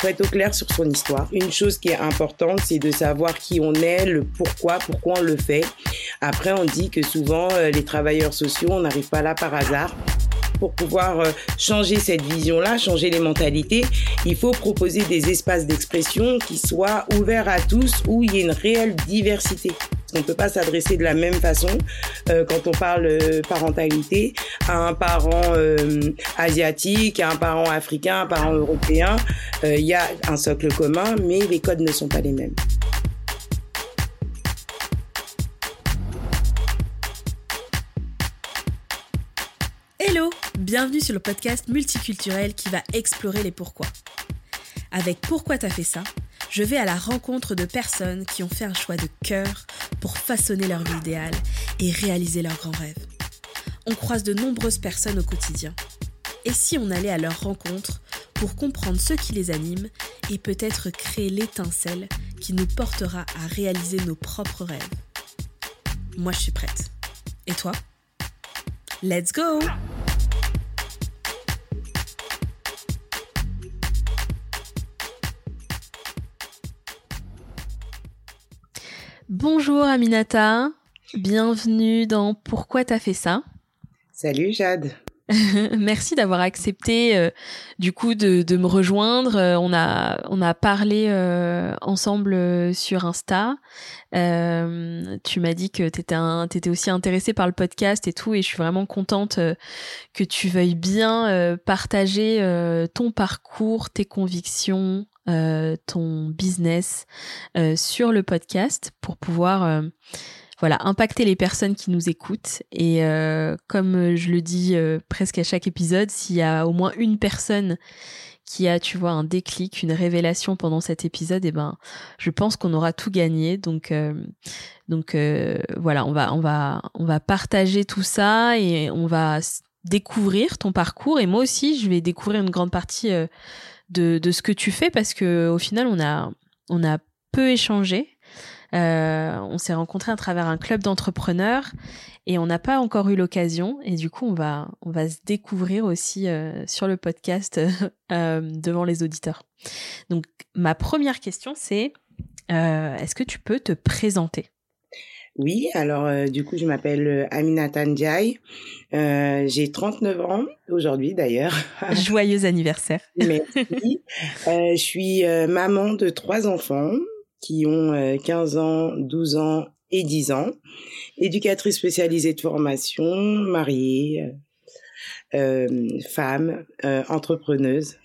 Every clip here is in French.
faut être au clair sur son histoire. Une chose qui est importante, c'est de savoir qui on est, le pourquoi, pourquoi on le fait. Après, on dit que souvent, euh, les travailleurs sociaux, on n'arrive pas là par hasard pour pouvoir euh, changer cette vision-là, changer les mentalités, il faut proposer des espaces d'expression qui soient ouverts à tous, où il y ait une réelle diversité. On ne peut pas s'adresser de la même façon euh, quand on parle euh, parentalité à un parent asiatique, à un parent africain, à un parent européen. Il y a un socle commun, mais les codes ne sont pas les mêmes. Bienvenue sur le podcast multiculturel qui va explorer les pourquoi. Avec Pourquoi t'as fait ça je vais à la rencontre de personnes qui ont fait un choix de cœur pour façonner leur vie idéale et réaliser leurs grands rêves. On croise de nombreuses personnes au quotidien. Et si on allait à leur rencontre pour comprendre ce qui les anime et peut-être créer l'étincelle qui nous portera à réaliser nos propres rêves? Moi, je suis prête. Et toi? Let's go Bonjour Aminata, bienvenue dans Pourquoi t'as fait ça? Salut Jade. Merci d'avoir accepté euh, du coup de, me rejoindre. Euh, on a on a parlé euh, ensemble sur Insta. tu m'as dit que t'étais étais aussi intéressée par le podcast et tout, et je suis vraiment contente que tu veuilles bien partager ton parcours, tes convictions, euh, ton business euh, sur le podcast pour pouvoir euh, voilà impacter les personnes qui nous écoutent. Et comme je le dis presque à chaque épisode s'il y a au moins une personne qui a tu vois un déclic une révélation pendant cet épisode et eh ben je pense qu'on aura tout gagné. Donc donc voilà on va on va on va partager tout ça et on va découvrir ton parcours. Et moi aussi je vais découvrir une grande partie de, de ce que tu fais parce que au final on a on a peu échangé. Euh, on s'est rencontrés à travers un club d'entrepreneurs et on n'a pas encore eu l'occasion et du coup on va on va se découvrir aussi euh, sur le podcast euh, devant les auditeurs. Donc ma première question c'est est-ce que tu peux te présenter? Oui, alors euh, du coup, je m'appelle euh, Aminata Ndiaye. Euh, j'ai 39 ans aujourd'hui d'ailleurs. Joyeux anniversaire. Merci. euh, je suis maman de trois enfants qui ont 15 ans, 12 ans et 10 ans. Éducatrice spécialisée de formation, mariée, femme, entrepreneuse.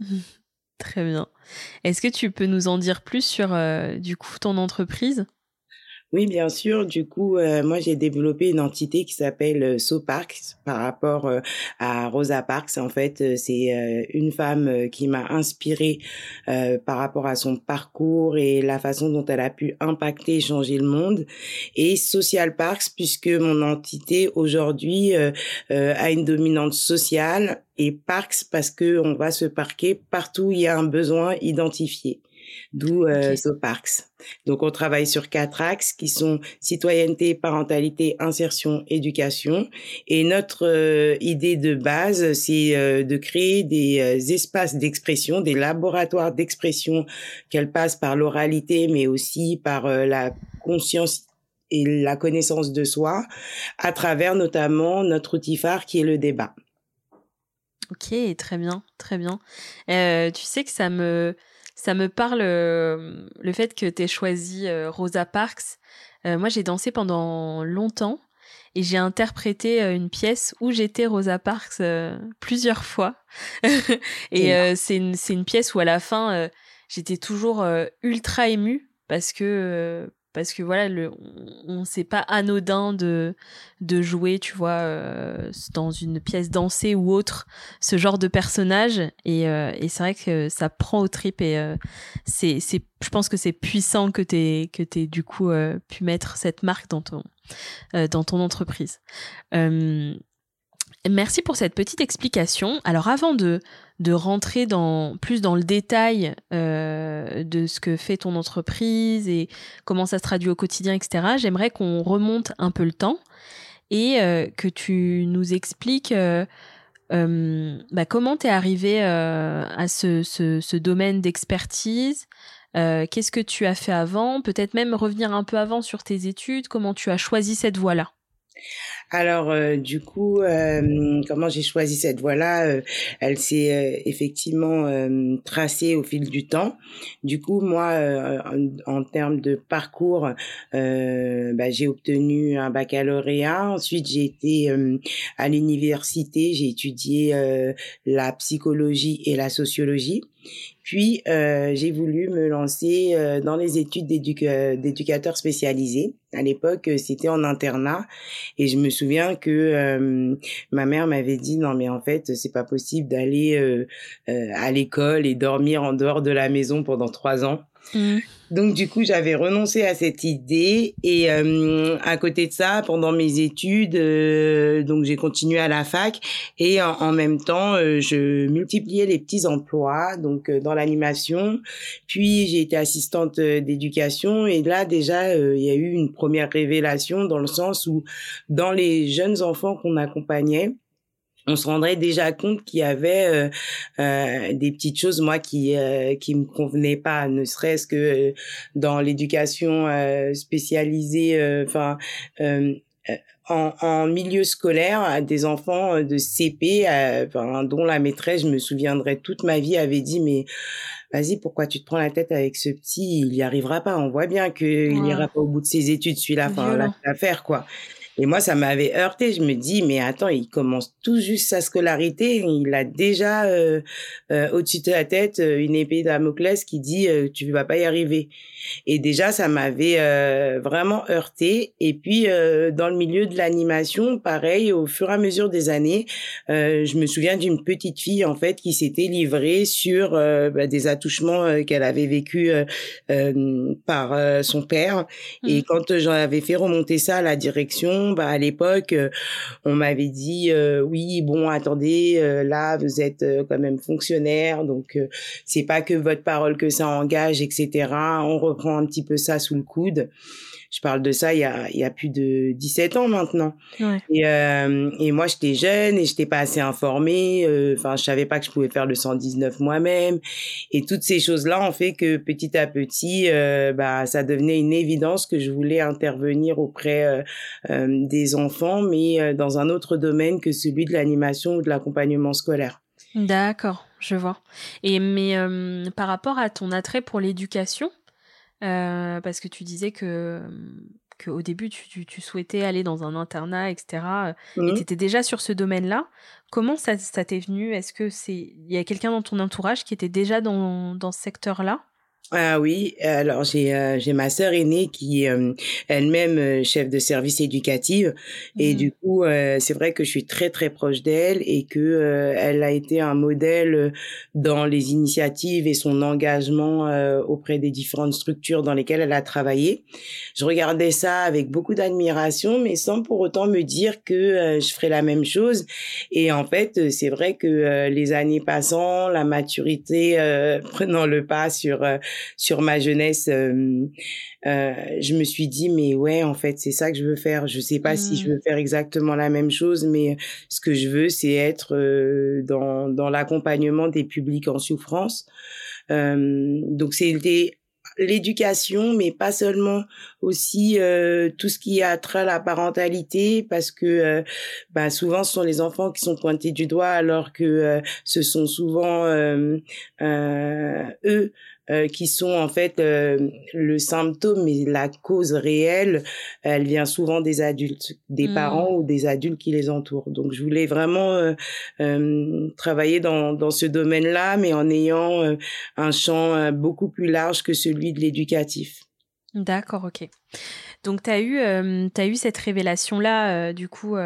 Très bien. Est-ce que tu peux nous en dire plus sur du coup ton entreprise? Oui, bien sûr. Du coup, euh, moi, j'ai développé une entité qui s'appelle euh, SoParks par rapport euh, à Rosa Parks. En fait, c'est une femme qui m'a inspirée par rapport à son parcours et la façon dont elle a pu impacter et changer le monde. Et Social Parks, puisque mon entité aujourd'hui a une dominante sociale et Parks parce que on va se parquer partout où il y a un besoin identifié d'où euh, Parks. Donc on travaille sur quatre axes qui sont citoyenneté, parentalité, insertion, éducation. Et notre euh, idée de base, c'est euh, de créer des euh, espaces d'expression, des laboratoires d'expression qu'elle passe par l'oralité, mais aussi par la conscience et la connaissance de soi, à travers notamment notre outil phare qui est le débat. Ok, très bien, très bien. tu sais que ça me ça me parle euh, le fait que tu aies choisi euh, Rosa Parks. Euh, moi, j'ai dansé pendant longtemps et j'ai interprété une pièce où j'étais Rosa Parks plusieurs fois. et c'est une, une, pièce où à la fin, j'étais toujours ultra émue parce que parce que voilà le on c'est pas anodin de de jouer tu vois euh, dans une pièce dansée ou autre ce genre de personnage et, euh, c'est vrai que ça prend au trip et euh, c'est c'est je pense que c'est puissant que t'aies que du coup pu mettre cette marque dans ton dans ton entreprise Merci pour cette petite explication. Alors avant de, de rentrer dans, plus dans le détail euh, de ce que fait ton entreprise et comment ça se traduit au quotidien, etc., j'aimerais qu'on remonte un peu le temps et euh, que tu nous expliques euh, bah, comment t'es arrivé à ce domaine d'expertise Qu'est-ce que tu as fait avant Peut-être même revenir un peu avant sur tes études. Comment tu as choisi cette voie-là? Alors, euh, du coup, euh, comment j'ai choisi cette voie-là euh, Elle s'est effectivement tracée au fil du temps. Du coup, moi, en, termes de parcours, bah, j'ai obtenu un baccalauréat. Ensuite, j'ai été à l'université. J'ai étudié la psychologie et la sociologie. Puis, euh, j'ai voulu me lancer euh, dans les études d'éducateur spécialisé. À l'époque, euh, c'était en internat. Et je me souviens que ma mère m'avait dit, non, mais en fait, c'est pas possible d'aller à l'école et dormir en dehors de la maison pendant trois ans. Mmh. Donc du coup, j'avais renoncé à cette idée et euh, à côté de ça, pendant mes études, euh, donc j'ai continué à la fac et en, même temps, euh, je multipliais les petits emplois donc dans l'animation. Puis j'ai été assistante d'éducation et là déjà, il y a eu une première révélation dans le sens où dans les jeunes enfants qu'on accompagnait, on se rendrait déjà compte qu'il y avait euh, euh, des petites choses moi qui euh, qui me convenaient pas ne serait-ce que dans l'éducation spécialisée enfin en, en, milieu scolaire des enfants de CP enfin, dont la maîtresse je me souviendrai toute ma vie avait dit mais vas-y pourquoi tu te prends la tête avec ce petit? Il y arrivera pas on voit bien qu'il n'ira pas au bout de ses études celui-là enfin l'affaire quoi et moi, ça m'avait heurté. Je me dis, mais attends, il commence tout juste sa scolarité. Il a déjà euh, euh, au-dessus de la tête euh, une épée Damoclès qui dit, euh, tu vas pas y arriver. Et déjà, ça m'avait euh, vraiment heurté. Et puis, dans le milieu de l'animation, pareil, au fur et à mesure des années, je me souviens d'une petite fille, en fait, qui s'était livrée sur bah, des attouchements qu'elle avait vécu par son père. Et mmh. quand j'en avais fait remonter ça à la direction, bah, à l'époque, euh, on m'avait dit euh, oui, bon, attendez, euh, là, vous êtes quand même fonctionnaire, donc c'est pas que votre parole que ça engage, etc. On reprend un petit peu ça sous le coude je parle de ça il y a, il y a plus de 17 ans maintenant. Ouais. Et, euh, et moi, j'étais jeune et j'étais pas assez informée. Euh, enfin, je savais pas que je pouvais faire le 119 moi-même. Et toutes ces choses-là ont fait que petit à petit, euh, bah, ça devenait une évidence que je voulais intervenir auprès euh, euh, des enfants, mais dans un autre domaine que celui de l'animation ou de l'accompagnement scolaire. D'accord, je vois. Et mais par rapport à ton attrait pour l'éducation, euh, parce que tu disais que qu'au début tu, tu, souhaitais aller dans un internat, etc. Et tu étais déjà sur ce domaine-là. Comment ça, ça t'est venu? Est-ce que c'est il y a quelqu'un dans ton entourage qui était déjà dans, dans ce secteur-là? Ah oui, alors j'ai euh, j'ai ma sœur aînée qui euh, elle-même euh, chef de service éducatif et mmh. du coup c'est vrai que je suis très très proche d'elle et que elle a été un modèle dans les initiatives et son engagement auprès des différentes structures dans lesquelles elle a travaillé. Je regardais ça avec beaucoup d'admiration mais sans pour autant me dire que je ferais la même chose et en fait c'est vrai que les années passant, la maturité prenant le pas sur sur ma jeunesse, euh, euh, je me suis dit mais ouais en fait c'est ça que je veux faire. Je sais pas si je mmh. veux faire exactement la même chose, mais ce que je veux c'est être euh, dans dans l'accompagnement des publics en souffrance. donc c'était l'éducation, mais pas seulement aussi euh, tout ce qui a trait à la parentalité, parce que euh, bah, souvent ce sont les enfants qui sont pointés du doigt, alors que ce sont souvent eux euh, qui sont en fait euh, le symptôme, mais la cause réelle, elle vient souvent des adultes, des mmh. parents ou des adultes qui les entourent. Donc je voulais vraiment euh, travailler dans, dans ce domaine-là, mais en ayant un champ beaucoup plus large que celui de l'éducatif. D'accord, ok. Donc, tu as, eu, as eu cette révélation-là, du coup,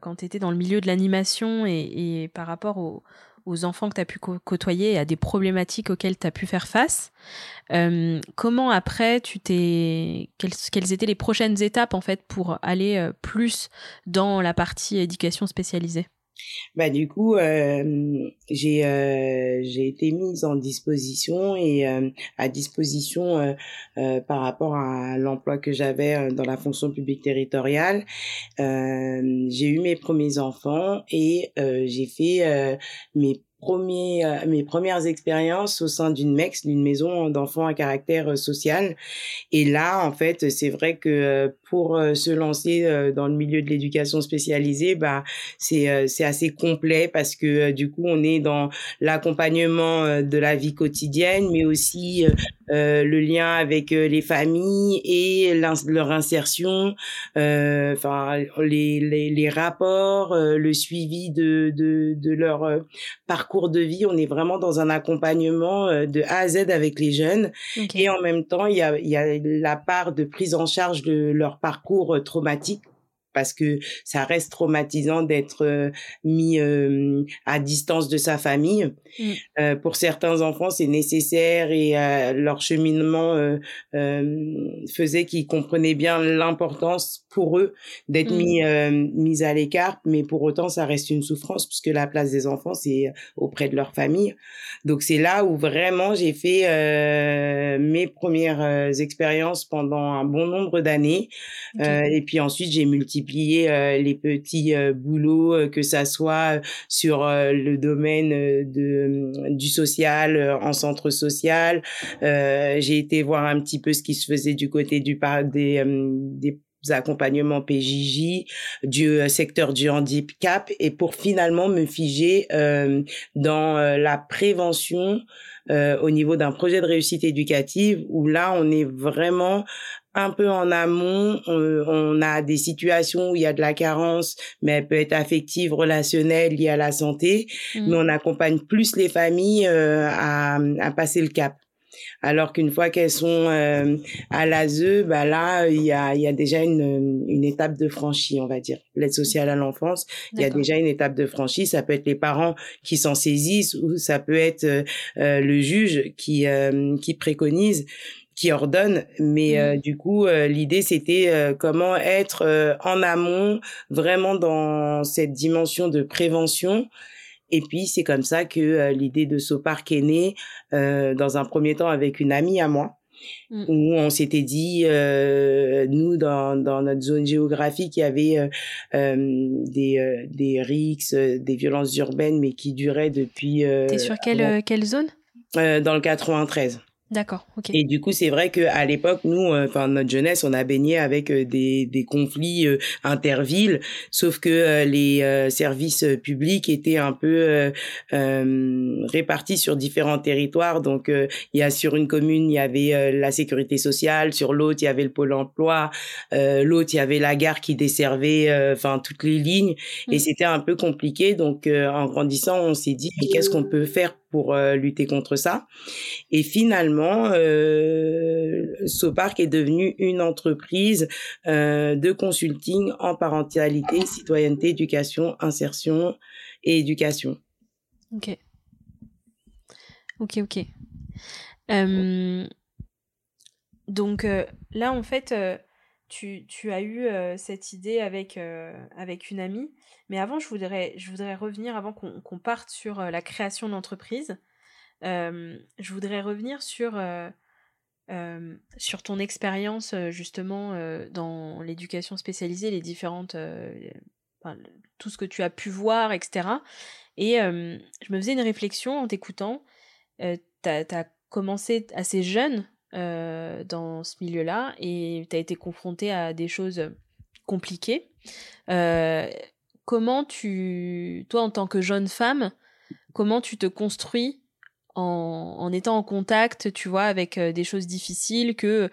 quand tu étais dans le milieu de l'animation et, et, par rapport au, aux enfants que tu as pu côtoyer et à des problématiques auxquelles tu as pu faire face. Euh, comment après tu t'es quelles, étaient les prochaines étapes en fait pour aller euh, plus dans la partie éducation spécialisée? Bah du coup euh, j'ai euh, j'ai été mise en disposition et euh, à disposition par rapport à l'emploi que j'avais dans la fonction publique territoriale. j'ai eu mes premiers enfants et j'ai fait mes premiers, mes premières expériences au sein d'une MEX, d'une maison d'enfants à caractère social. Et là, en fait, c'est vrai que pour se lancer dans le milieu de l'éducation spécialisée, bah, c'est c'est assez complet parce que du coup, on est dans l'accompagnement de la vie quotidienne, mais aussi euh, le lien avec les familles et leur insertion, euh, enfin les, les, les, rapports, le suivi de, de, de leur parcours cours de vie, on est vraiment dans un accompagnement euh, de A à Z avec les jeunes. Et en même temps, il y a, il y a la part de prise en charge de leur parcours euh, traumatique parce que ça reste traumatisant d'être euh, mis euh, à distance de sa famille. Mm. Euh, pour certains enfants, c'est nécessaire et leur cheminement faisait qu'ils comprenaient bien l'importance pour eux d'être mm. mis mis à l'écart, mais pour autant, ça reste une souffrance puisque la place des enfants c'est auprès de leur famille. Donc c'est là où vraiment j'ai fait mes premières expériences pendant un bon nombre d'années et puis ensuite j'ai multiplié euh, les petits euh, boulots, euh, que ça soit sur le domaine de du social en centre social. j'ai été voir un petit peu ce qui se faisait du côté du des des accompagnements PJJ, du secteur du handicap, et pour finalement me figer dans la prévention au niveau d'un projet de réussite éducative où là on est vraiment un peu en amont, on, a des situations où il y a de la carence, mais elle peut être affective, relationnelle, liée à la santé, mmh. mais on accompagne plus les familles euh, à, à passer le cap. Alors qu'une fois qu'elles sont euh, à l'ASE, bah là, il y a, y a déjà une, une étape de franchie, on va dire. L'aide sociale à l'enfance, il y a déjà une étape de franchie. Ça peut être les parents qui s'en saisissent ou ça peut être euh, le juge qui, qui préconise qui ordonne. Mais euh, mmh. du coup, euh, l'idée, c'était euh, comment être en amont, vraiment dans cette dimension de prévention. Et puis, c'est comme ça que l'idée de Sopark est née, dans un premier temps avec une amie à moi. Mmh. où on s'était dit, nous, dans, dans notre zone géographique, il y avait des, des rixes, des violences urbaines, mais qui duraient depuis... T'es sur quelle, quelle zone? Dans le 93. D'accord, ok. Et du coup, c'est vrai que à l'époque, nous, euh, enfin notre jeunesse, on a baigné avec euh, des, des conflits euh, intervilles, sauf que les services publics étaient un peu répartis sur différents territoires. Donc, il y a sur une commune, il y avait la sécurité sociale, sur l'autre, il y avait le pôle emploi, l'autre, il y avait la gare qui desservait, enfin toutes les lignes, et mmh. c'était un peu compliqué. Donc, en grandissant, on s'est dit, qu'est-ce qu'on peut faire pour lutter contre ça Et finalement euh, Sopark est devenu une entreprise euh, de consulting en parentalité, citoyenneté, éducation, insertion et éducation. Ok. Ok, ok. Euh, donc euh, là, en fait, tu, tu, as eu cette idée avec, avec une amie. Mais avant, je voudrais, je voudrais revenir, avant qu'on parte sur la création d'entreprise, je voudrais revenir sur, sur ton expérience justement dans l'éducation spécialisée, les différentes, tout ce que tu as pu voir, etc. Et je me faisais une réflexion en t'écoutant. tu as, commencé assez jeune dans ce milieu-là et tu as été confronté à des choses compliquées. Comment tu, toi en tant que jeune femme, comment tu te construis en, étant en contact, tu vois, avec euh, des choses difficiles que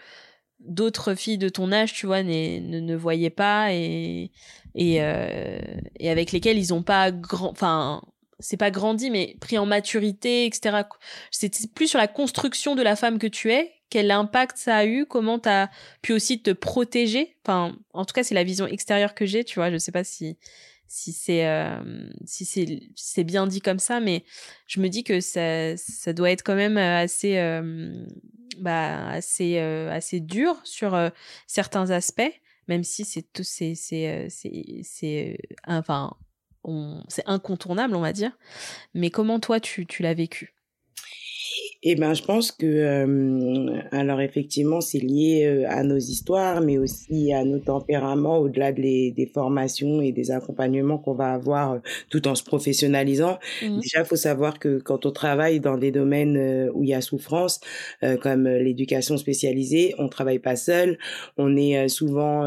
d'autres filles de ton âge, tu vois, ne, ne voyaient pas et, et, euh, et avec lesquelles ils n'ont pas grand, enfin, c'est pas grandi, mais pris en maturité, etc. C'est plus sur la construction de la femme que tu es, quel impact ça a eu, comment tu as pu aussi te protéger. Enfin, en tout cas, c'est la vision extérieure que j'ai, tu vois. Je sais pas si si c'est euh, si c'est c'est bien dit comme ça mais je me dis que ça ça doit être quand même assez euh, bah assez euh, assez dur sur certains aspects même si c'est tout c'est c'est c'est c'est enfin c'est incontournable, on va dire. Mais comment toi, tu, tu l'as vécu? Eh ben, je pense que, euh, alors effectivement, c'est lié euh, à nos histoires, mais aussi à nos tempéraments, au-delà de des formations et des accompagnements qu'on va avoir euh, tout en se professionnalisant. Mmh. Déjà, il faut savoir que quand on travaille dans des domaines où il y a souffrance, comme l'éducation spécialisée, on travaille pas seul. On est souvent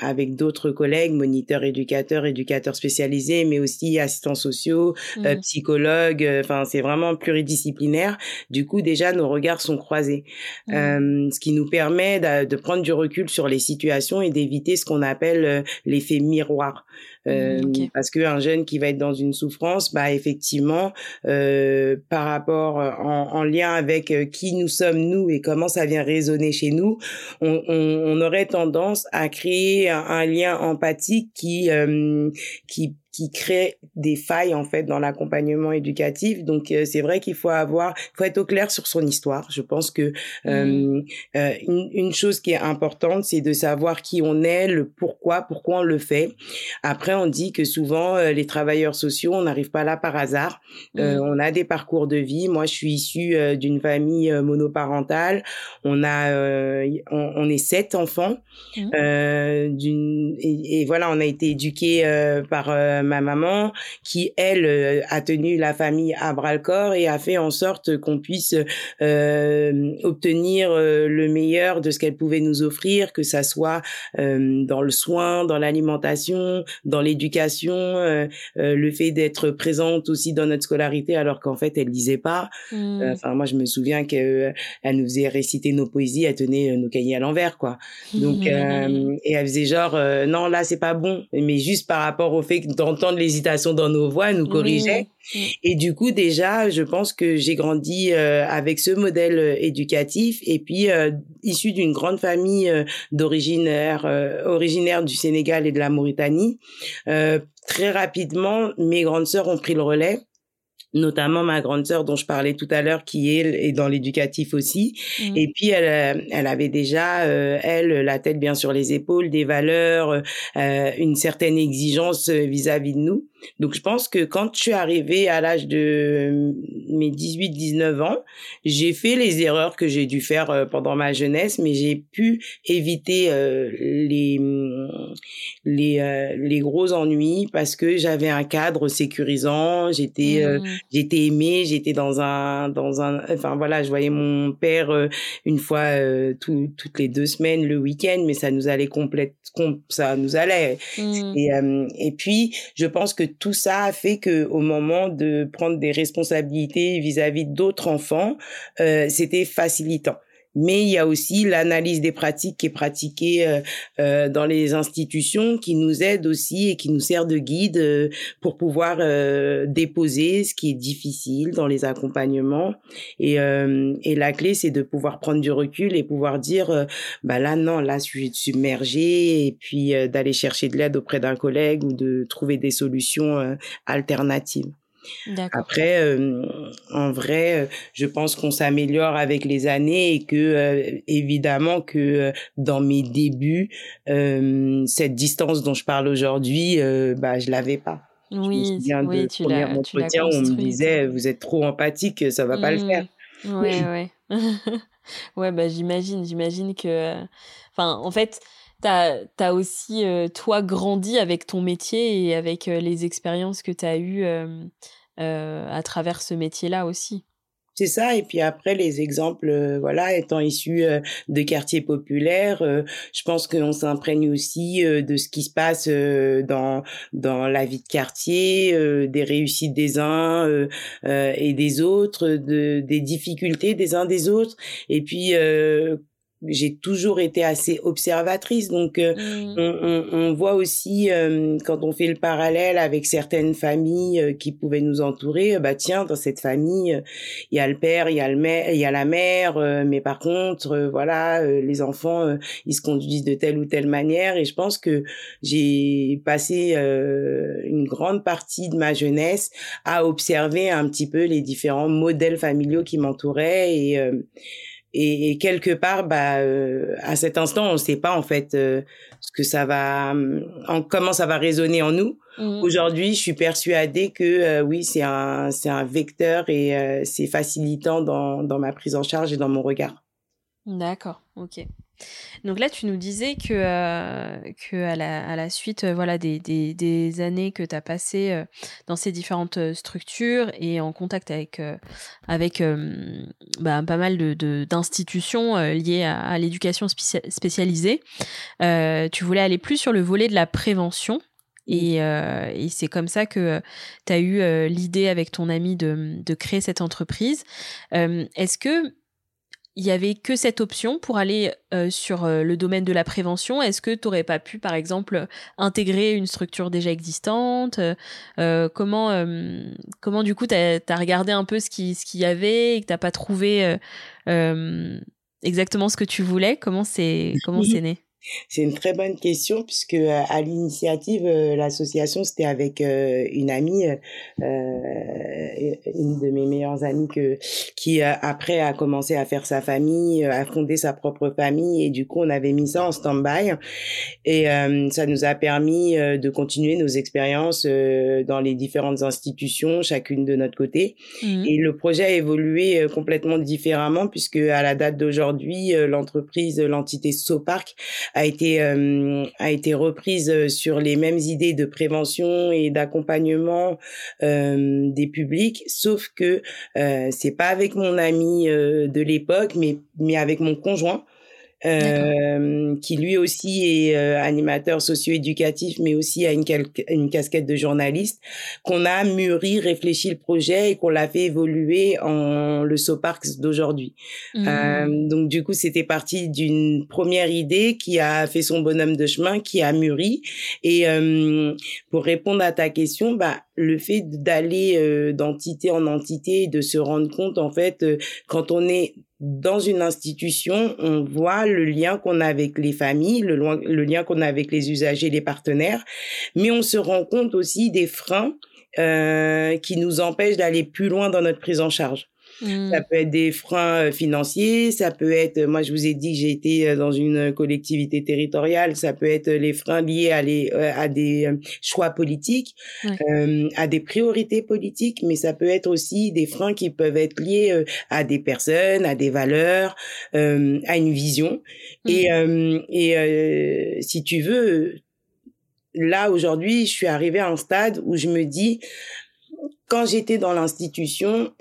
avec d'autres collègues, moniteurs, éducateurs, éducateurs spécialisés, mais aussi assistants sociaux, mmh. psychologues. Enfin, c'est vraiment pluridisciplinaire. Du coup, déjà nos regards sont croisés, mmh. euh, ce qui nous permet de, prendre du recul sur les situations et d'éviter ce qu'on appelle euh, l'effet miroir. Euh, Parce qu'un jeune qui va être dans une souffrance, bah effectivement, euh, par rapport en, en, lien avec qui nous sommes nous et comment ça vient résonner chez nous, on, on, on aurait tendance à créer un, un lien empathique qui qui qui crée des failles en fait dans l'accompagnement éducatif. Donc euh, c'est vrai qu'il faut avoir, faut être au clair sur son histoire. Je pense que mmh. euh, euh, une, une, chose qui est importante, c'est de savoir qui on est, le pourquoi, pourquoi on le fait. Après, on dit que souvent les travailleurs sociaux, on n'arrive pas là par hasard. Mmh. on a des parcours de vie. Moi, je suis issue d'une famille monoparentale. On a, on, on, est sept enfants. Mmh. d'une et, et, voilà, on a été éduqués par ma maman qui elle euh, a tenu la famille à bras le corps et a fait en sorte qu'on puisse euh, obtenir euh, le meilleur de ce qu'elle pouvait nous offrir, que ça soit dans le soin, dans l'alimentation, dans l'éducation, le fait d'être présente aussi dans notre scolarité alors qu'en fait elle disait pas. Mmh. Enfin moi je me souviens qu'elle elle nous faisait réciter nos poésies, elle tenait nos cahiers à l'envers quoi. Donc et elle faisait genre non là c'est pas bon, mais juste par rapport au fait que dans entendre l'hésitation dans nos voix, nous corrigeait. Et du coup, déjà, je pense que j'ai grandi euh, avec ce modèle euh, éducatif et puis euh, issu d'une grande famille d'originaire originaire du Sénégal et de la Mauritanie. très rapidement, mes grandes sœurs ont pris le relais notamment ma grande sœur dont je parlais tout à l'heure qui est, est dans l'éducatif aussi mmh. et puis elle elle avait déjà elle la tête bien sur les épaules des valeurs euh, une certaine exigence vis-à-vis -vis de nous donc je pense que quand je suis arrivée à l'âge de mes 18-19 ans, j'ai fait les erreurs que j'ai dû faire euh, pendant ma jeunesse, mais j'ai pu éviter euh, les les euh, les gros ennuis parce que j'avais un cadre sécurisant, j'étais mmh. j'étais aimée, j'étais dans un dans un enfin voilà, je voyais mon père une fois tout, toutes les deux semaines le week-end, mais ça nous allait complète ça nous allait mmh. et et puis je pense que tout ça a fait que au moment de prendre des responsabilités vis-à-vis d'autres enfants, euh, c'était facilitant mais il y a aussi l'analyse des pratiques qui est pratiquée euh, euh, dans les institutions qui nous aide aussi et qui nous sert de guide euh, pour pouvoir euh, déposer ce qui est difficile dans les accompagnements et, euh, et la clé c'est de pouvoir prendre du recul et pouvoir dire bah là non là je suis submergée et puis d'aller chercher de l'aide auprès d'un collègue ou de trouver des solutions alternatives. Après, euh, en vrai, euh, je pense qu'on s'améliore avec les années et que euh, évidemment que dans mes débuts, cette distance dont je parle aujourd'hui, bah je l'avais pas. Oui, je me oui, tu l'as. entretien où on me disait vous êtes trop empathique, ça va pas le faire. Mmh. Ouais, ouais. ouais, bah j'imagine, j'imagine que, enfin, en fait tu as, aussi, toi, grandi avec ton métier et avec les expériences que tu as eues à travers ce métier-là aussi. C'est ça. Et puis après, les exemples, voilà, étant issus de quartiers populaires, je pense qu'on s'imprègne aussi de ce qui se passe dans dans la vie de quartier, des réussites des uns et des autres, de, des difficultés des uns des autres. Et puis j'ai toujours été assez observatrice donc euh, mmh. on, on, on, voit aussi euh, quand on fait le parallèle avec certaines familles euh, qui pouvaient nous entourer bah tiens dans cette famille il y a le père il y a le mère il y a la mère mais par contre voilà les enfants ils se conduisent de telle ou telle manière et je pense que j'ai passé une grande partie de ma jeunesse à observer un petit peu les différents modèles familiaux qui m'entouraient et et, quelque part, bah, à cet instant, on ne sait pas en fait ce que ça va, en, comment ça va résonner en nous. Mmh. Aujourd'hui, je suis persuadée que oui, c'est un, c'est un vecteur et c'est facilitant dans, dans ma prise en charge et dans mon regard. D'accord, ok. Donc là, tu nous disais que, euh, que à, la, à la suite euh, voilà, des, des, des années que tu as passées euh, dans ces différentes structures et en contact avec, avec bah, pas mal d'institutions de, liées à, l'éducation spécialisée, tu voulais aller plus sur le volet de la prévention. Et, et c'est comme ça que tu as eu l'idée avec ton ami de, de créer cette entreprise. Est-ce que il y avait que cette option pour aller euh, sur euh, le domaine de la prévention. Est-ce que tu n'aurais pas pu, par exemple, intégrer une structure déjà existante? Euh, Comment, comment du coup, tu as, regardé un peu ce qu'il ce qu'il y avait et que tu n'as pas trouvé exactement ce que tu voulais? Comment c'est comment c'est né? C'est une très bonne question puisque euh, à l'initiative, euh, l'association, c'était avec euh, une amie, une de mes meilleures amies que, qui après a commencé à faire sa famille, a fondé sa propre famille et du coup on avait mis ça en stand-by et ça nous a permis de continuer nos expériences dans les différentes institutions, chacune de notre côté. Mmh. Et le projet a évolué complètement différemment puisque à la date d'aujourd'hui, l'entreprise, l'entité Sopark a été euh, a été reprise euh, sur les mêmes idées de prévention et d'accompagnement euh, des publics, sauf que euh, c'est pas avec mon ami de l'époque, mais mais avec mon conjoint euh, qui lui aussi est euh, animateur socio-éducatif, mais aussi a une, une casquette de journaliste, qu'on a mûri, réfléchi le projet et qu'on l'a fait évoluer en le SOPARX d'aujourd'hui. Mmh. Euh, donc du coup, c'était parti d'une première idée qui a fait son bonhomme de chemin, qui a mûri. Et euh, pour répondre à ta question, bah le fait d'aller euh, d'entité en entité, de se rendre compte en fait quand on est dans une institution, on voit le lien qu'on a avec les familles, le, le lien qu'on a avec les usagers, les partenaires, mais on se rend compte aussi des freins euh, qui nous empêchent d'aller plus loin dans notre prise en charge. Mmh. Ça peut être des freins euh, financiers, ça peut être, moi je vous ai dit que j'ai été euh, dans une collectivité territoriale, ça peut être les freins liés à, les, euh, à des choix politiques, euh, à des priorités politiques, mais ça peut être aussi des freins qui peuvent être liés à des personnes, à des valeurs, euh, à une vision. Mmh. Et, et si tu veux, là aujourd'hui, je suis arrivée à un stade où je me dis, quand j'étais dans l'institution,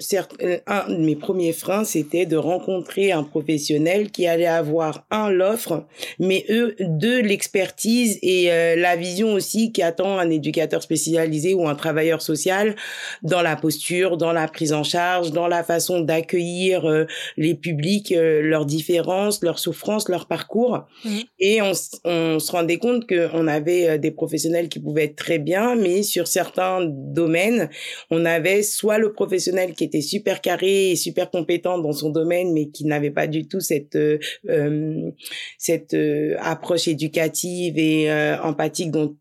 euh, un de mes premiers freins, c'était de rencontrer un professionnel qui allait avoir un l'offre, mais eux deux l'expertise et euh, la vision aussi qui attend un éducateur spécialisé ou un travailleur social dans la posture, dans la prise en charge, dans la façon d'accueillir euh, les publics, leurs différences, leurs souffrances, leur parcours. Mmh. Et on, on, se rendait compte qu'on avait des professionnels qui pouvaient être très bien, mais sur certains domaines, on avait soit le professionnel qui était super carré et super compétent dans son domaine, mais qui n'avait pas du tout cette euh, euh cette euh, approche éducative et euh, empathique dont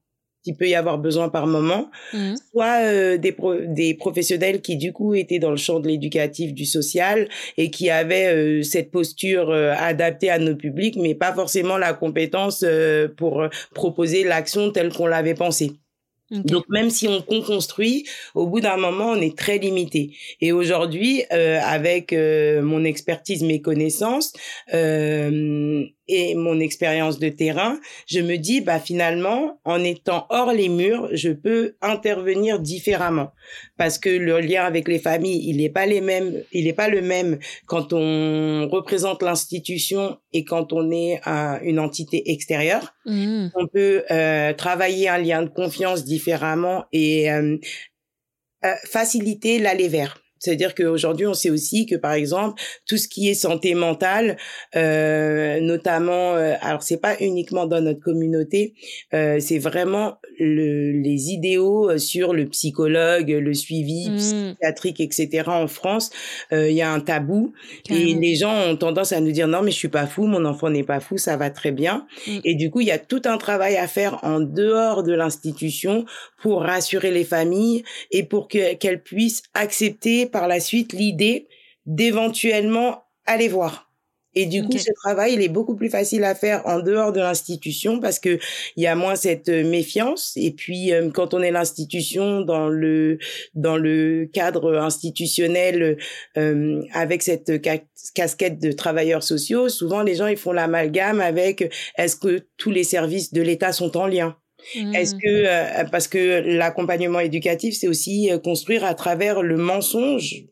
il peut y avoir besoin par moment, mmh. soit des, des professionnels qui du coup étaient dans le champ de l'éducatif, du social et qui avaient cette posture adaptée à nos publics, mais pas forcément la compétence pour proposer l'action telle qu'on l'avait pensée. Donc même si on construit, au bout d'un moment, on est très limité. Et aujourd'hui, euh, avec euh, mon expertise, mes connaissances, euh, et mon expérience de terrain, je me dis bah finalement en étant hors les murs, je peux intervenir différemment parce que le lien avec les familles, il n'est pas les mêmes, il n'est pas le même quand on représente l'institution et quand on est une entité extérieure. Mmh. On peut euh, travailler un lien de confiance différemment et euh, euh, faciliter l'aller vers. C'est-à-dire qu'aujourd'hui, on sait aussi que, par exemple, tout ce qui est santé mentale, euh, notamment, euh, alors c'est pas uniquement dans notre communauté, euh, c'est vraiment le, les idéaux euh, sur le psychologue, le suivi mmh. psychiatrique, etc. En France, euh, il y a un tabou et les gens ont tendance à nous dire non mais je suis pas fou, mon enfant n'est pas fou, ça va très bien. Mmh. Et du coup, il y a tout un travail à faire en dehors de l'institution pour rassurer les familles et pour qu'elles puissent accepter par la suite l'idée d'éventuellement aller voir. Et du coup, ce travail, il est beaucoup plus facile à faire en dehors de l'institution parce que il y a moins cette euh, méfiance. Et puis, euh, quand on est l'institution dans le dans le cadre institutionnel euh, avec cette casquette de travailleurs sociaux, souvent les gens ils font l'amalgame avec est-ce que tous les services de l'État sont en lien? Est-ce mmh. que parce que l'accompagnement éducatif c'est aussi construire à travers le mensonge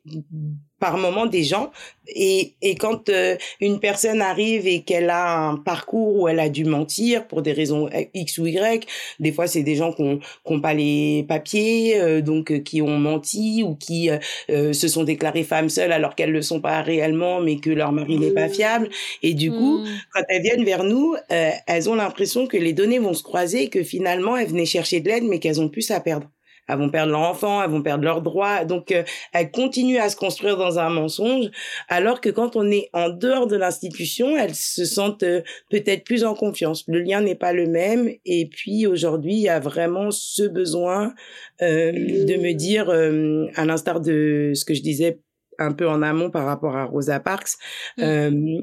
par moment des gens et, et quand euh, une personne arrive et qu'elle a un parcours où elle a dû mentir pour des raisons X ou Y, des fois c'est des gens qui n'ont pas les papiers, euh, donc euh, qui ont menti ou qui se sont déclarées femmes seules alors qu'elles le sont pas réellement, mais que leur mari n'est pas mmh. fiable. Et du coup, mmh. quand elles viennent vers nous, elles ont l'impression que les données vont se croiser, que finalement elles venaient chercher de l'aide, mais qu'elles ont plus à perdre elles vont perdre leur enfant, elles vont perdre leurs droits. Donc, euh, elles continuent à se construire dans un mensonge, alors que quand on est en dehors de l'institution, elles se sentent euh, peut-être plus en confiance. Le lien n'est pas le même. Et puis, aujourd'hui, il y a vraiment ce besoin euh, de me dire, à l'instar de ce que je disais un peu en amont par rapport à Rosa Parks, mmh.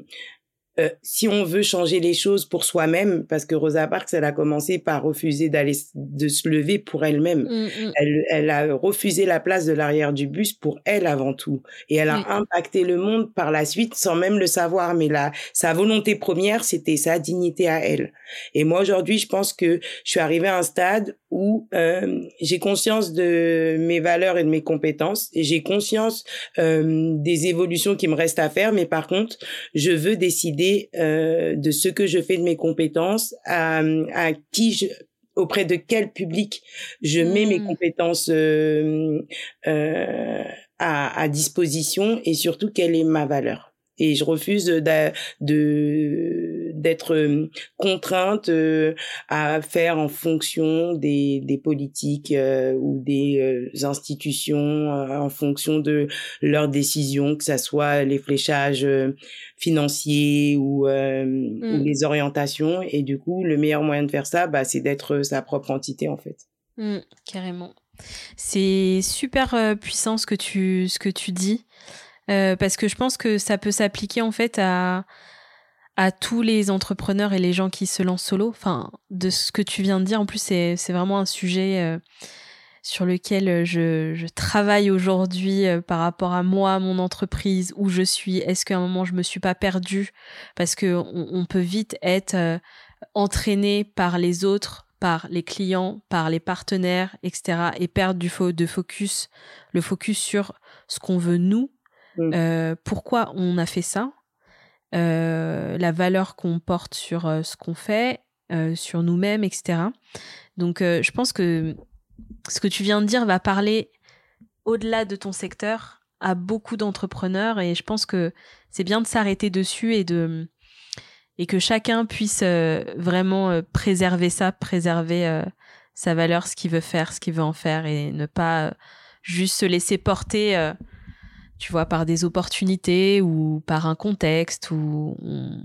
Euh, si on veut changer les choses pour soi-même, parce que Rosa Parks, elle a commencé par refuser d'aller de se lever pour elle-même. Mmh, mmh. Elle, elle, a refusé la place de l'arrière du bus pour elle avant tout, et elle a impacté le monde par la suite sans même le savoir. Mais là, sa volonté première, c'était sa dignité à elle. Et moi aujourd'hui, je pense que je suis arrivée à un stade où euh, j'ai conscience de mes valeurs et de mes compétences, et j'ai conscience euh, des évolutions qui me restent à faire. Mais par contre, je veux décider euh, de ce que je fais de mes compétences, à, à qui je, auprès de quel public je mets mes mmh. compétences euh, euh, à, à, disposition et surtout quelle est ma valeur et je refuse de d'être euh, contrainte euh, à faire en fonction des, des politiques euh, ou des institutions en fonction de leurs décisions que ça soit les fléchages financiers ou, mmh. les orientations. Et du coup le meilleur moyen de faire ça bah, c'est d'être sa propre entité en fait. Mmh, carrément. C'est super puissant ce que tu ce que tu dis euh, parce que je pense que ça peut s'appliquer en fait à, à tous les entrepreneurs et les gens qui se lancent solo. Enfin, de ce que tu viens de dire, en plus, c'est, vraiment un sujet euh, sur lequel je, je travaille aujourd'hui euh, par rapport à moi, mon entreprise, où je suis. Est-ce qu'à un moment, je me suis pas perdue? Parce que on, peut vite être entraîné par les autres par les clients, par les partenaires, etc. et perdre du faux de focus, le focus sur ce qu'on veut nous Mm. Euh, pourquoi on a fait ça, euh, la valeur qu'on porte sur euh, ce qu'on fait, sur nous-mêmes, etc. Donc, je pense que ce que tu viens de dire va parler au-delà de ton secteur à beaucoup d'entrepreneurs et je pense que c'est bien de s'arrêter dessus et de et que chacun puisse vraiment préserver ça, préserver sa valeur, ce qu'il veut faire, ce qu'il veut en faire et ne pas juste se laisser porter tu vois, par des opportunités ou par un contexte où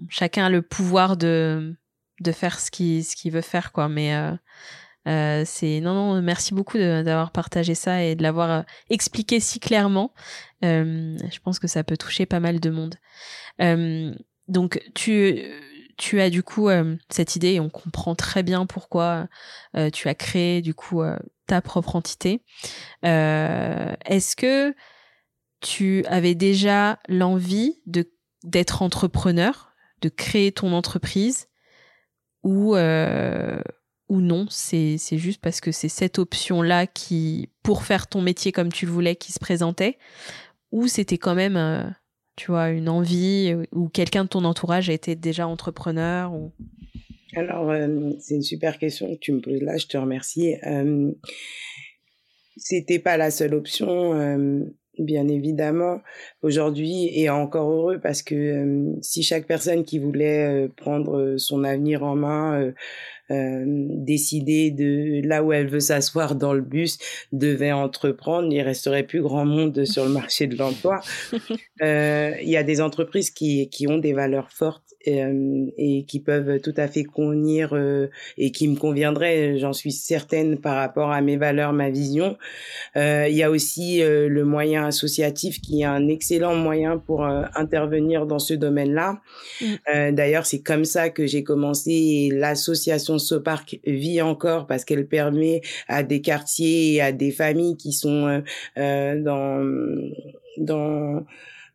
chacun a le pouvoir de, de faire ce qu'il ce qu'il veut faire, quoi. Mais euh, euh, c'est non, non, merci beaucoup d'avoir partagé ça et de l'avoir euh, expliqué si clairement. je pense que ça peut toucher pas mal de monde. donc, tu tu as du coup cette idée et on comprend très bien pourquoi tu as créé du coup ta propre entité. Est-ce que tu avais déjà l'envie de d'être entrepreneur, de créer ton entreprise, ou euh, ou non, c'est juste parce que c'est cette option là qui pour faire ton métier comme tu le voulais qui se présentait, ou c'était quand même euh, tu vois une envie ou quelqu'un de ton entourage a été déjà entrepreneur alors, euh, c'est une super question que tu me poses là, je te remercie. Euh, c'était pas la seule option. Bien évidemment, aujourd'hui, et encore heureux parce que si chaque personne qui voulait prendre son avenir en main décider de là où elle veut s'asseoir dans le bus devait entreprendre, il resterait plus grand monde sur le marché de l'emploi. Il y a des entreprises qui, qui ont des valeurs fortes et qui peuvent tout à fait convenir et qui me conviendraient, j'en suis certaine par rapport à mes valeurs, ma vision. Il y a aussi le moyen associatif qui est un excellent moyen pour intervenir dans ce domaine-là. Mmh. D'ailleurs, c'est comme ça que j'ai commencé et l'association Sopark vit encore parce qu'elle permet à des quartiers et à des familles qui sont dans dans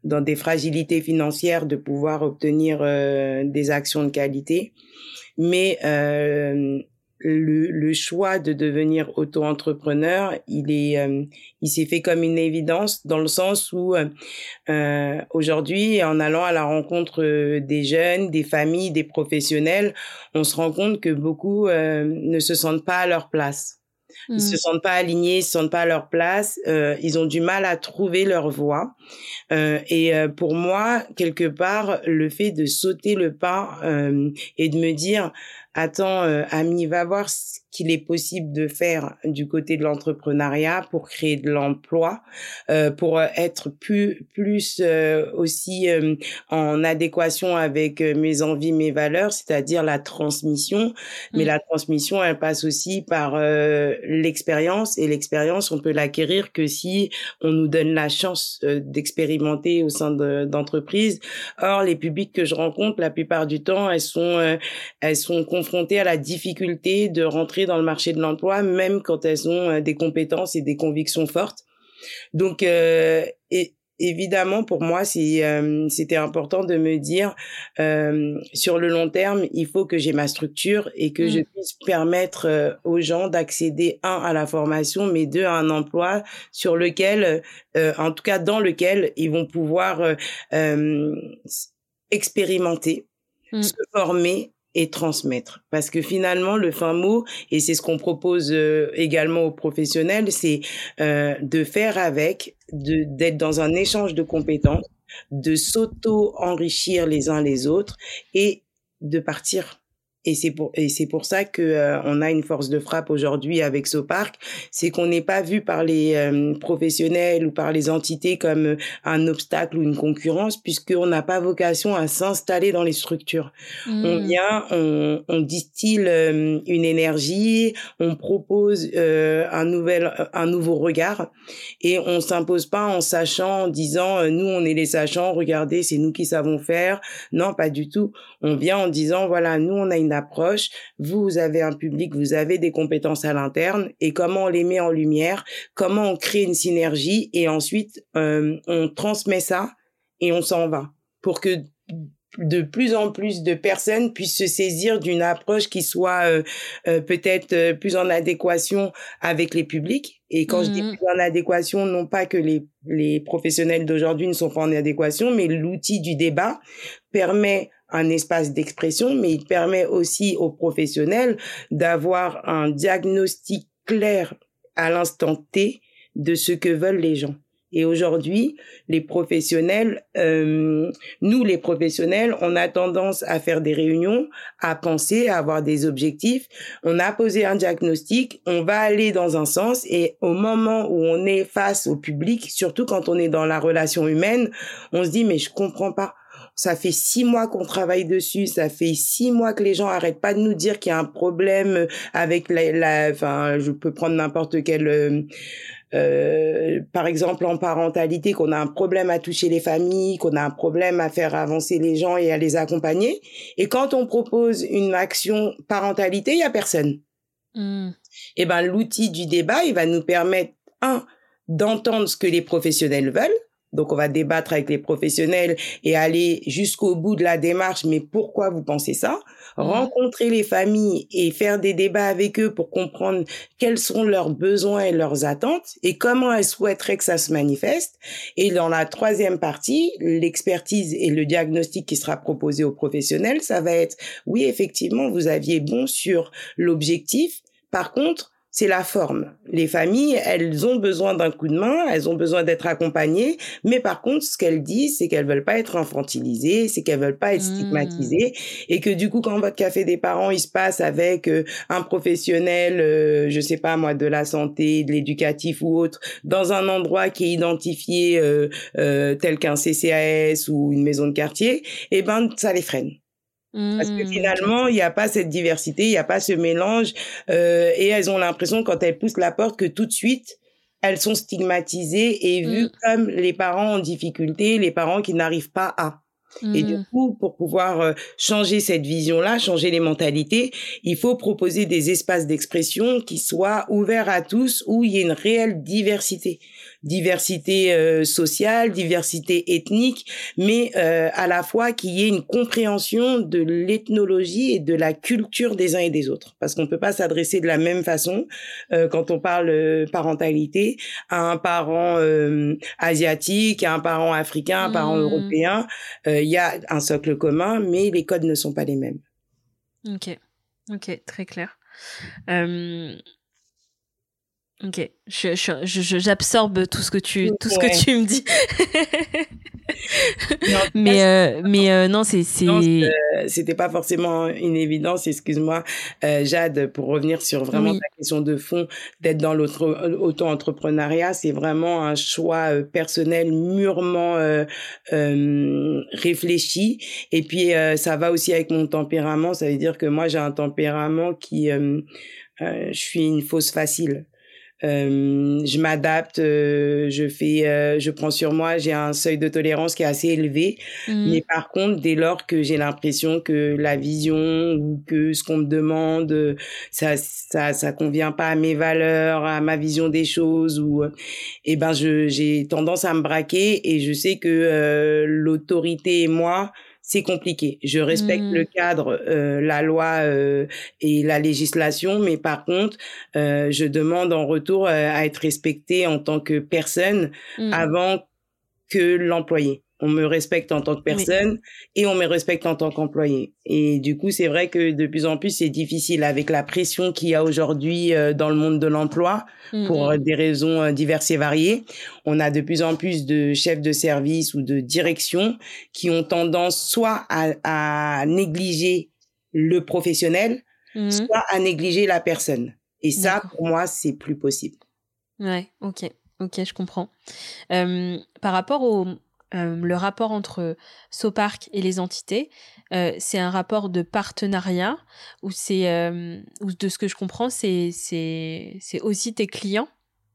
dans des fragilités financières de pouvoir obtenir euh, des actions de qualité. Mais euh, le, le, choix de devenir auto-entrepreneur, il est, euh, il s'est fait comme une évidence dans le sens où euh, aujourd'hui, en allant à la rencontre des jeunes, des familles, des professionnels, on se rend compte que beaucoup ne se sentent pas à leur place. Ils se mmh. sentent pas alignés, ils se sentent pas à leur place, euh, ils ont du mal à trouver leur voie. Euh, et euh, pour moi, quelque part, le fait de sauter le pas euh, et de me dire, attends, euh, Ami, va voir ce qu'il est possible de faire du côté de l'entrepreneuriat pour créer de l'emploi, euh, pour être plus, plus euh, aussi euh, en adéquation avec mes envies, mes valeurs, c'est-à-dire la transmission. Mais mmh. la transmission, elle passe aussi par l'expérience et l'expérience, on peut l'acquérir que si on nous donne la chance d'expérimenter au sein d'entreprises. Or, les publics que je rencontre, la plupart du temps, elles sont, elles sont confrontées à la difficulté de rentrer dans le marché de l'emploi, même quand elles ont euh, des compétences et des convictions fortes. Donc, euh, et, évidemment, pour moi, euh, c'était important de me dire, sur le long terme, il faut que j'ai ma structure et que je mmh. puisse permettre aux gens d'accéder, un, à la formation, mais deux, à un emploi sur lequel, en tout cas dans lequel, ils vont pouvoir expérimenter, mmh. se former et transmettre. Parce que finalement, le fin mot, et c'est ce qu'on propose euh, également aux professionnels, c'est euh, de faire avec, d'être dans un échange de compétences, de s'auto-enrichir les uns les autres et de partir et c'est pour et c'est pour ça que euh, on a une force de frappe aujourd'hui avec Sopark, c'est qu'on n'est pas vu par les euh, professionnels ou par les entités comme euh, un obstacle ou une concurrence puisqu'on n'a pas vocation à s'installer dans les structures. On mmh. vient, on, on distille une énergie, on propose un nouvel un nouveau regard et on s'impose pas en sachant en disant nous on est les sachants, regardez, c'est nous qui savons faire. Non, pas du tout. On vient en disant voilà, nous on a une approche, vous avez un public, vous avez des compétences à l'interne et comment on les met en lumière, comment on crée une synergie et ensuite euh, on transmet ça et on s'en va pour que de plus en plus de personnes puissent se saisir d'une approche qui soit euh, euh, peut-être plus en adéquation avec les publics. Et quand je dis mmh. plus en adéquation, non pas que les, les professionnels d'aujourd'hui ne sont pas en adéquation, mais l'outil du débat permet un espace d'expression, mais il permet aussi aux professionnels d'avoir un diagnostic clair à l'instant T de ce que veulent les gens. Et aujourd'hui, les professionnels, euh, nous les professionnels, on a tendance à faire des réunions, à penser, à avoir des objectifs. On a posé un diagnostic, on va aller dans un sens et au moment où on est face au public, surtout quand on est dans la relation humaine, on se dit mais je comprends pas ça fait six mois qu'on travaille dessus. Ça fait six mois que les gens arrêtent pas de nous dire qu'il y a un problème avec la, enfin, je peux prendre n'importe quel, euh, euh, par exemple en parentalité, qu'on a un problème à toucher les familles, qu'on a un problème à faire avancer les gens et à les accompagner. Et quand on propose une action parentalité, il y a personne. Mmh. Et eh ben l'outil du débat, il va nous permettre un d'entendre ce que les professionnels veulent donc, on va débattre avec les professionnels et aller jusqu'au bout de la démarche. Mais pourquoi vous pensez ça? Mmh. Rencontrer les familles et faire des débats avec eux pour comprendre quels sont leurs besoins et leurs attentes et comment elles souhaiteraient que ça se manifeste. Et dans la troisième partie, l'expertise et le diagnostic qui sera proposé aux professionnels, ça va être, oui, effectivement, vous aviez bon sur l'objectif. Par contre, c'est la forme. Les familles, elles ont besoin d'un coup de main, elles ont besoin d'être accompagnées, mais par contre, ce qu'elles disent, c'est qu'elles veulent pas être infantilisées, c'est qu'elles veulent pas être mmh. stigmatisées, et que du coup, quand votre café des parents, il se passe avec euh, un professionnel, euh, je sais pas moi, de la santé, de l'éducatif ou autre, dans un endroit qui est identifié euh, euh tel qu'un CCAS ou une maison de quartier, eh ben, ça les freine. Parce que mmh, finalement, il n'y a pas cette diversité, il n'y a pas ce mélange, euh, et elles ont l'impression quand elles poussent la porte que tout de suite, elles sont stigmatisées et vues mmh. comme les parents en difficulté, les parents qui n'arrivent pas à. Et du mmh. coup, pour pouvoir euh, changer cette vision-là, changer les mentalités, il faut proposer des espaces d'expression qui soient ouverts à tous, où il y ait une réelle diversité diversité euh, sociale, diversité ethnique, mais euh, à la fois qu'il y ait une compréhension de l'ethnologie et de la culture des uns et des autres. Parce qu'on ne peut pas s'adresser de la même façon euh, quand on parle parentalité à un parent asiatique, à un parent africain, à un parent mmh. européen. Il y a un socle commun, mais les codes ne sont pas les mêmes. Ok, ok, très clair. Ok, j'absorbe tout ce que tu tout ce que tu me dis. mais euh, mais euh, non c'est c'est c'était pas forcément une évidence excuse-moi euh, Jade pour revenir sur vraiment ta question de fond d'être dans l'auto-entrepreneuriat c'est vraiment un choix personnel mûrement réfléchi. Et puis ça va aussi avec mon tempérament. Ça veut dire que moi j'ai un tempérament qui je suis une fausse facile euh, je m'adapte, euh, je fais, euh, je prends sur moi. J'ai un seuil de tolérance qui est assez élevé, mmh. mais par contre, dès lors que j'ai l'impression que la vision ou que ce qu'on me demande, ça, ça, ça convient pas à mes valeurs, à ma vision des choses, ou, eh ben, je, j'ai tendance à me braquer et je sais que l'autorité et moi, c'est compliqué. Je respecte le mmh. cadre, euh, la loi euh, et la législation, mais par contre, euh, je demande en retour à être respectée en tant que personne mmh. avant que l'employé on me respecte en tant que personne et on me respecte en tant qu'employé. Et du coup, c'est vrai que de plus en plus, c'est difficile avec la pression qu'il y a aujourd'hui euh, dans le monde de l'emploi pour mm-hmm. des raisons euh, diverses et variées. On a de plus en plus de chefs de service ou de direction qui ont tendance soit à, négliger le professionnel, mm-hmm. soit à négliger la personne. Et ça, pour moi, c'est plus possible. Ouais, ok, ok, je comprends. Euh, par rapport au, euh, le rapport entre Sopark et les entités, euh, c'est un rapport de partenariat où c'est, euh, de ce que je comprends, c'est, c'est, c'est aussi tes clients.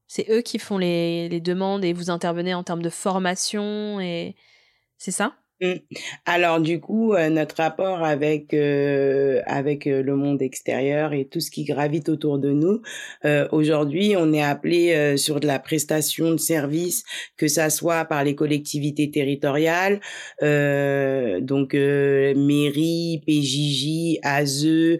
C'est eux qui font les, les demandes et vous intervenez en termes de formation et c'est ça? Alors du coup, euh, notre rapport avec euh, avec euh, le monde extérieur et tout ce qui gravite autour de nous, aujourd'hui, on est appelé sur de la prestation de services, que ça soit par les collectivités territoriales, donc mairie, PJJ, ASE,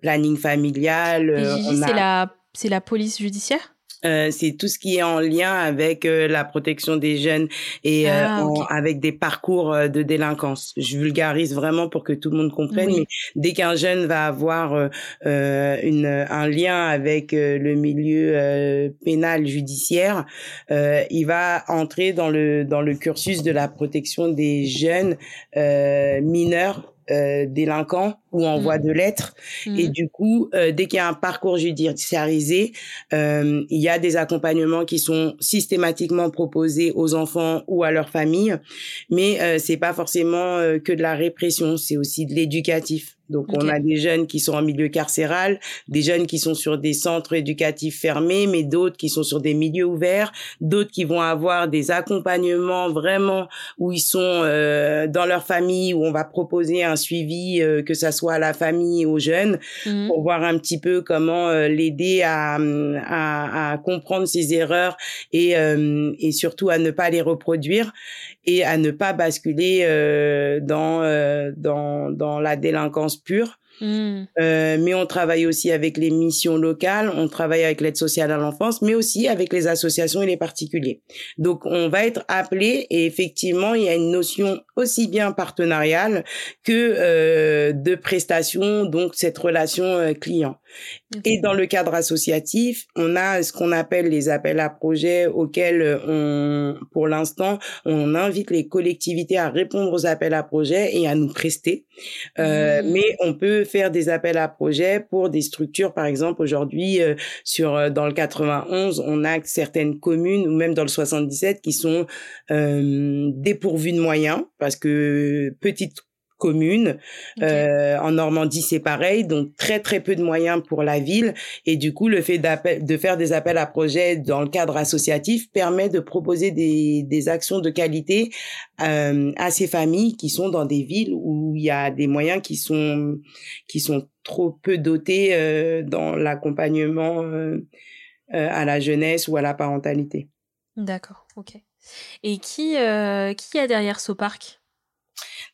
planning familial. PJJ, c'est la c'est la police judiciaire? Euh, c'est tout ce qui est en lien avec euh, la protection des jeunes et euh, ah, avec des parcours de délinquance. Je vulgarise vraiment pour que tout le monde comprenne. Mais dès qu'un jeune va avoir une, un lien avec le milieu pénal judiciaire, il va entrer dans le dans le cursus de la protection des jeunes mineurs euh, délinquants ou en voie mmh. de lettres. Et mmh. du coup, euh, dès qu'il y a un parcours judiciarisé, euh, il y a des accompagnements qui sont systématiquement proposés aux enfants ou à leurs familles. Mais euh, c'est pas forcément euh, que de la répression, c'est aussi de l'éducatif. Donc on a des jeunes qui sont en milieu carcéral, des jeunes qui sont sur des centres éducatifs fermés, mais d'autres qui sont sur des milieux ouverts, d'autres qui vont avoir des accompagnements vraiment où ils sont euh, dans leur famille, où on va proposer un suivi, euh, que ça soit à la famille, aux jeunes, mmh. pour voir un petit peu comment euh, l'aider à, à, à, comprendre ses erreurs et, euh, et surtout à ne pas les reproduire et à ne pas basculer dans, dans, dans la délinquance pure Mmh. Euh, mais on travaille aussi avec les missions locales, on travaille avec l'aide sociale à l'enfance, mais aussi avec les associations et les particuliers. Donc on va être appelé et effectivement il y a une notion aussi bien partenariale que euh, de prestation, donc cette relation euh, client. Et dans le cadre associatif, on a ce qu'on appelle les appels à projets auxquels on, pour l'instant, on invite les collectivités à répondre aux appels à projets et à nous prester. Euh, mmh. Mais on peut faire des appels à projets pour des structures, par exemple, aujourd'hui, euh, sur euh, dans le 91, on a certaines communes ou même dans le 77 qui sont euh, dépourvues de moyens parce que petites communes. Euh, en Normandie, c'est pareil, donc très très peu de moyens pour la ville. Et du coup, le fait de faire des appels à projets dans le cadre associatif permet de proposer des, des actions de qualité euh, à ces familles qui sont dans des villes où il y a des moyens qui sont qui sont trop peu dotés euh, dans l'accompagnement euh, à la jeunesse ou à la parentalité. D'accord, ok. Et qui euh, qui a derrière ce parc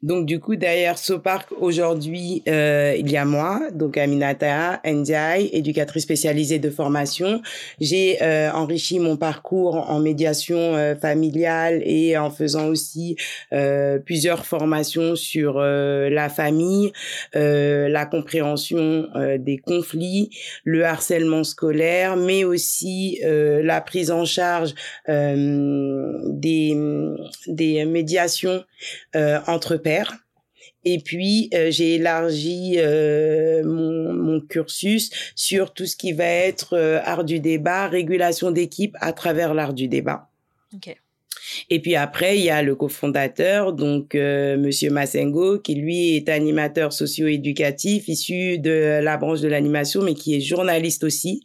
donc du coup derrière Sopark aujourd'hui euh, il y a moi, donc Aminata Ndiaye, éducatrice spécialisée de formation. J'ai euh, enrichi mon parcours en médiation euh, familiale et en faisant aussi euh, plusieurs formations sur euh, la famille, la compréhension des conflits, le harcèlement scolaire, mais aussi la prise en charge des des médiations entre et puis, euh, j'ai élargi euh, mon, mon, cursus sur tout ce qui va être euh, art du débat, régulation d'équipe à travers l'art du débat. Okay. Et puis après, il y a le cofondateur, donc Monsieur Massengo, qui lui est animateur socio-éducatif, issu de la branche de l'animation, mais qui est journaliste aussi,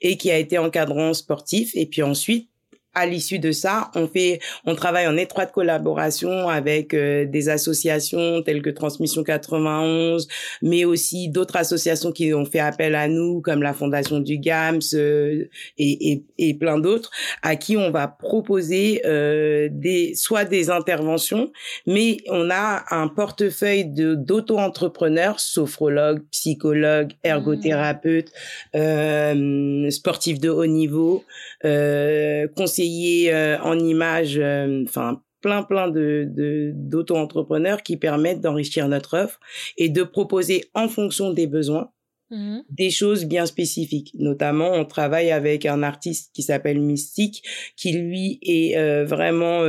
et qui a été encadrant sportif. Et puis ensuite, à l'issue de ça, on fait, on travaille en étroite collaboration avec euh, des associations telles que Transmission 91, mais aussi d'autres associations qui ont fait appel à nous, comme la Fondation du GAMS euh, et, et, et, plein d'autres, à qui on va proposer euh, des, soit des interventions, mais on a un portefeuille de d'auto-entrepreneurs, sophrologues, psychologues, ergothérapeutes, mmh. sportifs de haut niveau, conseillers euh, en images, euh, enfin plein plein de d'auto-entrepreneurs qui permettent d'enrichir notre offre et de proposer en fonction des besoins mmh des choses bien spécifiques. Notamment, on travaille avec un artiste qui s'appelle Mystique, qui lui est euh, vraiment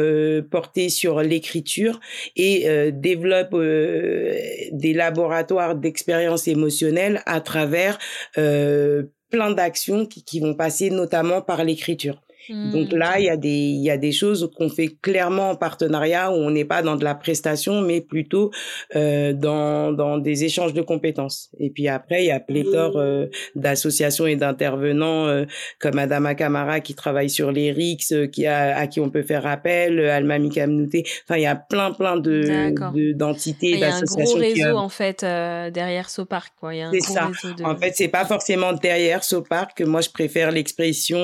porté sur l'écriture et développe des laboratoires d'expérience émotionnelle à travers plein d'actions qui, qui, vont passer notamment par l'écriture. Donc mmh. là, il y a des il y a des choses qu'on fait clairement en partenariat où on n'est pas dans de la prestation, mais plutôt euh, dans dans des échanges de compétences. Et puis après, il y a pléthore mmh. euh, d'associations et d'intervenants euh, comme Adama Kamara qui travaille sur les RICS, euh, qui a à qui on peut faire appel, euh, Alma Mikamnouté. Enfin, il y a plein plein de d'entités, d'associations. Il y a un gros réseau en fait derrière Sopark, quoi. Il y a un c'est ça. De... En fait, c'est pas forcément derrière Sopark. Moi, je préfère l'expression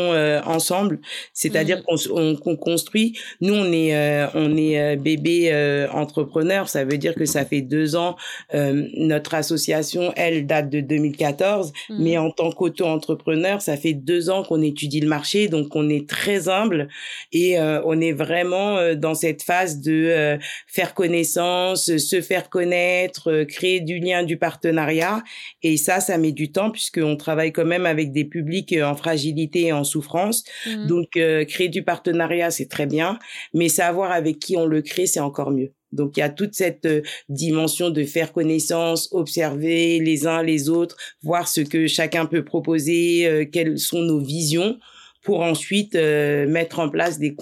ensemble c'est-à-dire mmh. qu'on construit. Nous, on est euh, on est euh, bébé euh, entrepreneur. Ça veut dire que ça fait deux ans. notre association, elle, date de 2014, mmh. mais en tant qu'auto-entrepreneur, ça fait deux ans qu'on étudie le marché, donc on est très humble et on est vraiment dans cette phase de faire connaissance, se faire connaître, créer du lien, du partenariat. Et ça, ça met du temps puisqu'on travaille quand même avec des publics en fragilité et en souffrance. Mmh. Donc donc, euh, créer du partenariat, c'est très bien, mais savoir avec qui on le crée, c'est encore mieux. Donc, il y a toute cette euh, dimension de faire connaissance, observer les uns les autres, voir ce que chacun peut proposer, euh, quelles sont nos visions, pour ensuite mettre en place des,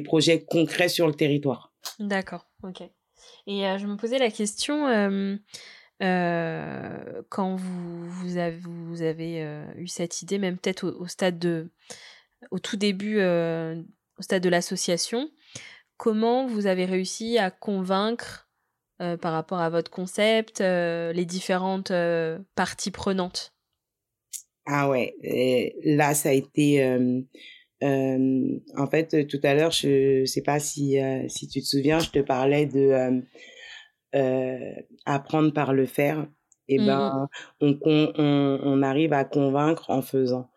projets concrets sur le territoire. D'accord, ok. Et je me posais la question, quand vous, vous avez, vous avez eu cette idée, même peut-être au, stade de au tout début, euh, au stade de l'association, comment vous avez réussi à convaincre euh, par rapport à votre concept euh, les différentes parties prenantes? Ah ouais, là ça a été... en fait, tout à l'heure, je sais pas si, si tu te souviens, je te parlais de apprendre par le faire. et mmh ben on, on, on, arrive à convaincre en faisant.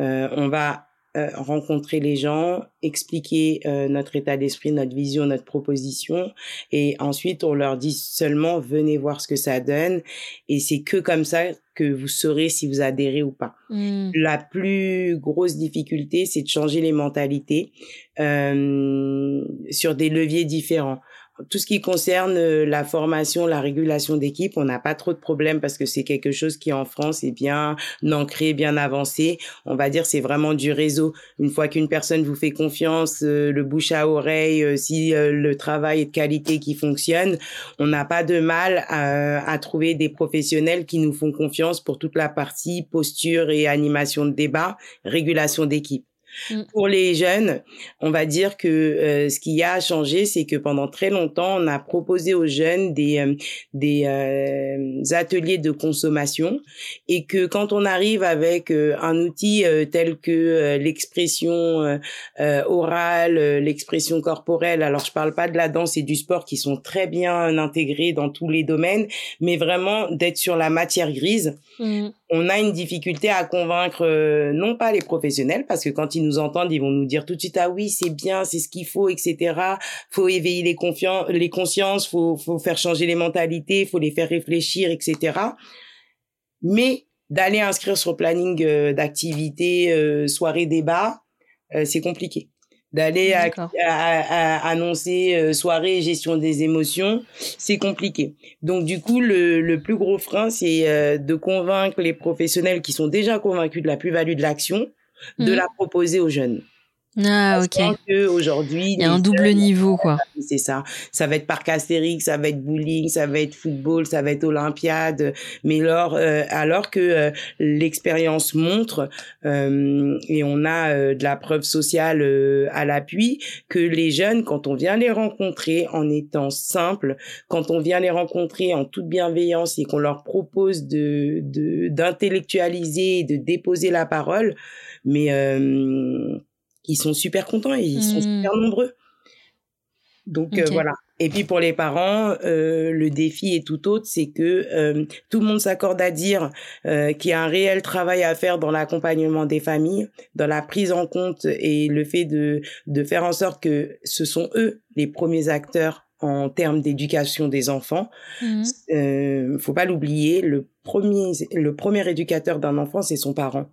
Euh, on va euh, rencontrer les gens, expliquer euh, notre état d'esprit, notre vision, notre proposition, et ensuite on leur dit seulement venez voir ce que ça donne, et c'est que comme ça que vous saurez si vous adhérez ou pas. Mmh. La plus grosse difficulté, c'est de changer les mentalités euh, sur des leviers différents tout ce qui concerne euh, la formation, la régulation d'équipe, on n'a pas trop de problèmes parce que c'est quelque chose qui en France est bien ancré, bien avancé. On va dire c'est vraiment du réseau. Une fois qu'une personne vous fait confiance, euh, le bouche à oreille, euh, si le travail est de qualité qui fonctionne, on n'a pas de mal à, à, trouver des professionnels qui nous font confiance pour toute la partie posture et animation de débat, régulation d'équipe. Mmh. Pour les jeunes, on va dire que euh, ce qui a changé, c'est que pendant très longtemps, on a proposé aux jeunes des euh, des euh, ateliers de consommation et que quand on arrive avec un outil tel que l'expression orale, l'expression corporelle, alors je parle pas de la danse et du sport qui sont très bien intégrés dans tous les domaines, mais vraiment d'être sur la matière grise. Mmh. On a une difficulté à convaincre non pas les professionnels parce que quand ils nous entendent, ils vont nous dire tout de suite ah oui c'est bien, c'est ce qu'il faut, etc. Faut éveiller les confiances, les consciences, faut faut faire changer les mentalités, faut les faire réfléchir, etc. Mais d'aller inscrire sur le planning euh, d'activité, euh, soirée débat, euh, c'est compliqué. D'aller annoncer soirée gestion des émotions, c'est compliqué. Donc du coup, le, le plus gros frein, c'est de convaincre les professionnels qui sont déjà convaincus de la plus-value de l'action de mmh. la proposer aux jeunes. Ah, ok. aujourd'hui, il y a un double niveau, quoi. C'est ça. Ça va être parc astérix, ça va être bowling, ça va être football, ça va être olympiade. Mais alors, euh, alors que euh, l'expérience montre, euh, et on a de la preuve sociale à l'appui, que les jeunes, quand on vient les rencontrer en étant simple, quand on vient les rencontrer en toute bienveillance et qu'on leur propose de d'intellectualiser, de, de déposer la parole, mais ils sont super contents et ils sont super mmh. nombreux. Donc euh, voilà. Et puis pour les parents, euh, le défi est tout autre, c'est que euh, tout le monde s'accorde à dire qu'il y a un réel travail à faire dans l'accompagnement des familles, dans la prise en compte et le fait de de faire en sorte que ce sont eux les premiers acteurs en termes d'éducation des enfants. Mmh. Euh, faut pas l'oublier, le le premier éducateur d'un enfant, c'est son parent.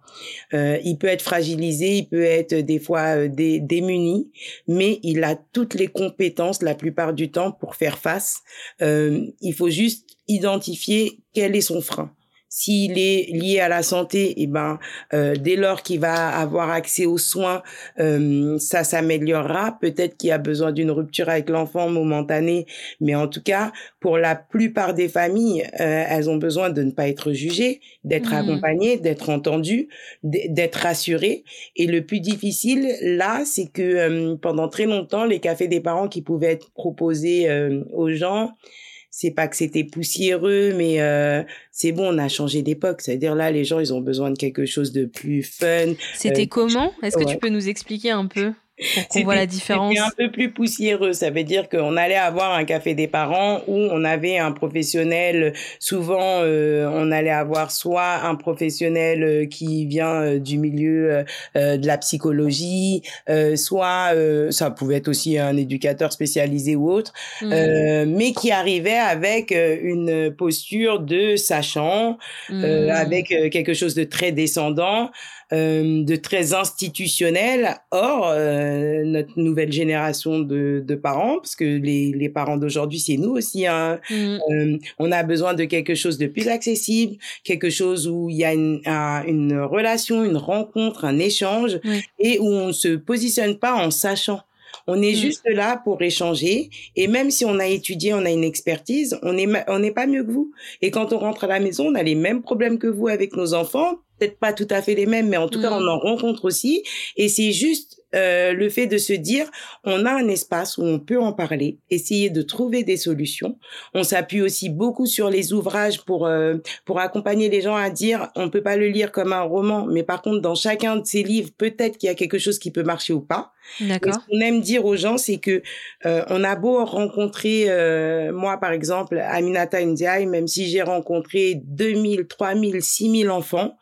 Euh, il peut être fragilisé, il peut être des fois euh, démuni, mais il a toutes les compétences la plupart du temps pour faire face. Euh, il faut juste identifier quel est son frein. S'il est lié à la santé, et eh ben euh, dès lors qu'il va avoir accès aux soins, euh, ça s'améliorera. Peut-être qu'il a besoin d'une rupture avec l'enfant momentanée, mais en tout cas, pour la plupart des familles, euh, elles ont besoin de ne pas être jugées, d'être mmh. accompagnées, d'être entendues, d'être rassurées. Et le plus difficile là, c'est que pendant très longtemps, les cafés des parents qui pouvaient être proposés aux gens, c'est pas que c'était poussiéreux, mais euh, c'est bon, on a changé d'époque. C'est-à-dire là, les gens, ils ont besoin de quelque chose de plus fun. C'était euh, comment? Est-ce que tu peux nous expliquer un peu? On voit la différence. un peu plus poussiéreux. Ça veut dire qu'on allait avoir un café des parents où on avait un professionnel. Souvent, euh, on allait avoir soit un professionnel euh, qui vient euh, du milieu de la psychologie, soit ça pouvait être aussi un éducateur spécialisé ou autre, mmh. mais qui arrivait avec une posture de sachant, mmh. avec quelque chose de très descendant. Euh, de très institutionnel. Or, euh, notre nouvelle génération de, de, parents, parce que les, les parents d'aujourd'hui, c'est nous aussi, hein, mmh. euh, on a besoin de quelque chose de plus accessible, quelque chose où il y a une, une relation, une rencontre, un échange, et où on ne se positionne pas en sachant. On est mmh. juste là pour échanger. Et même si on a étudié, on a une expertise, on n'est on n'est pas mieux que vous. Et quand on rentre à la maison, on a les mêmes problèmes que vous avec nos enfants peut-être pas tout à fait les mêmes, mais en tout cas, on mmh. en rencontre aussi. Et c'est juste euh, le fait de se dire, on a un espace où on peut en parler, essayer de trouver des solutions. On s'appuie aussi beaucoup sur les ouvrages pour euh, pour accompagner les gens à dire, on peut pas le lire comme un roman, mais par contre, dans chacun de ces livres, peut-être qu'il y a quelque chose qui peut marcher ou pas. D'accord. Ce qu'on aime dire aux gens, c'est que euh, on a beau rencontrer, moi par exemple, Aminata Ndiaye, même si j'ai rencontré 2000, 3000, 6000 enfants,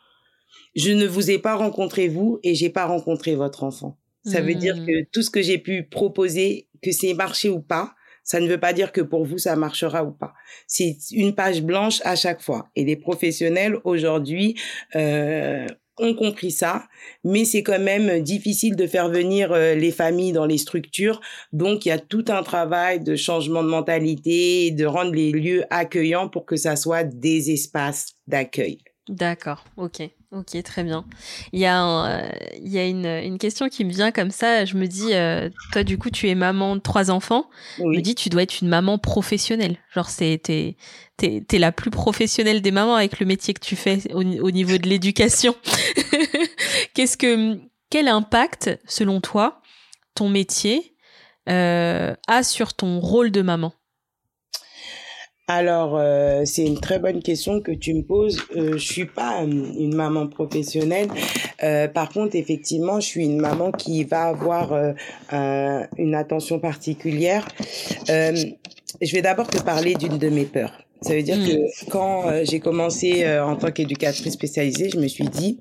je ne vous ai pas rencontré vous et j'ai pas rencontré votre enfant. Ça veut dire mmh. que tout ce que j'ai pu proposer, que c'est marché ou pas, ça ne veut pas dire que pour vous ça marchera ou pas. C'est une page blanche à chaque fois. Et les professionnels aujourd'hui euh, ont compris ça, mais c'est quand même difficile de faire venir euh, les familles dans les structures. Donc il y a tout un travail de changement de mentalité, de rendre les lieux accueillants pour que ça soit des espaces d'accueil. D'accord, ok. Ok, très bien. Il y a, il y a une, une, question qui me vient comme ça. Je me dis, euh, toi, du coup, tu es maman de trois enfants. Je me dis, tu dois être une maman professionnelle. Genre, c'est, t'es, t'es, t'es la plus professionnelle des mamans avec le métier que tu fais au, niveau de l'éducation. Qu'est-ce que, quel impact, selon toi, ton métier euh, a sur ton rôle de maman? Alors, euh, c'est une très bonne question que tu me poses. Euh, je suis pas euh, une maman professionnelle. Euh, par contre, effectivement, je suis une maman qui va avoir une attention particulière. Je vais d'abord te parler d'une de mes peurs. Ça veut dire que mm. quand euh, j'ai commencé euh, en tant qu'éducatrice spécialisée, je me suis dit,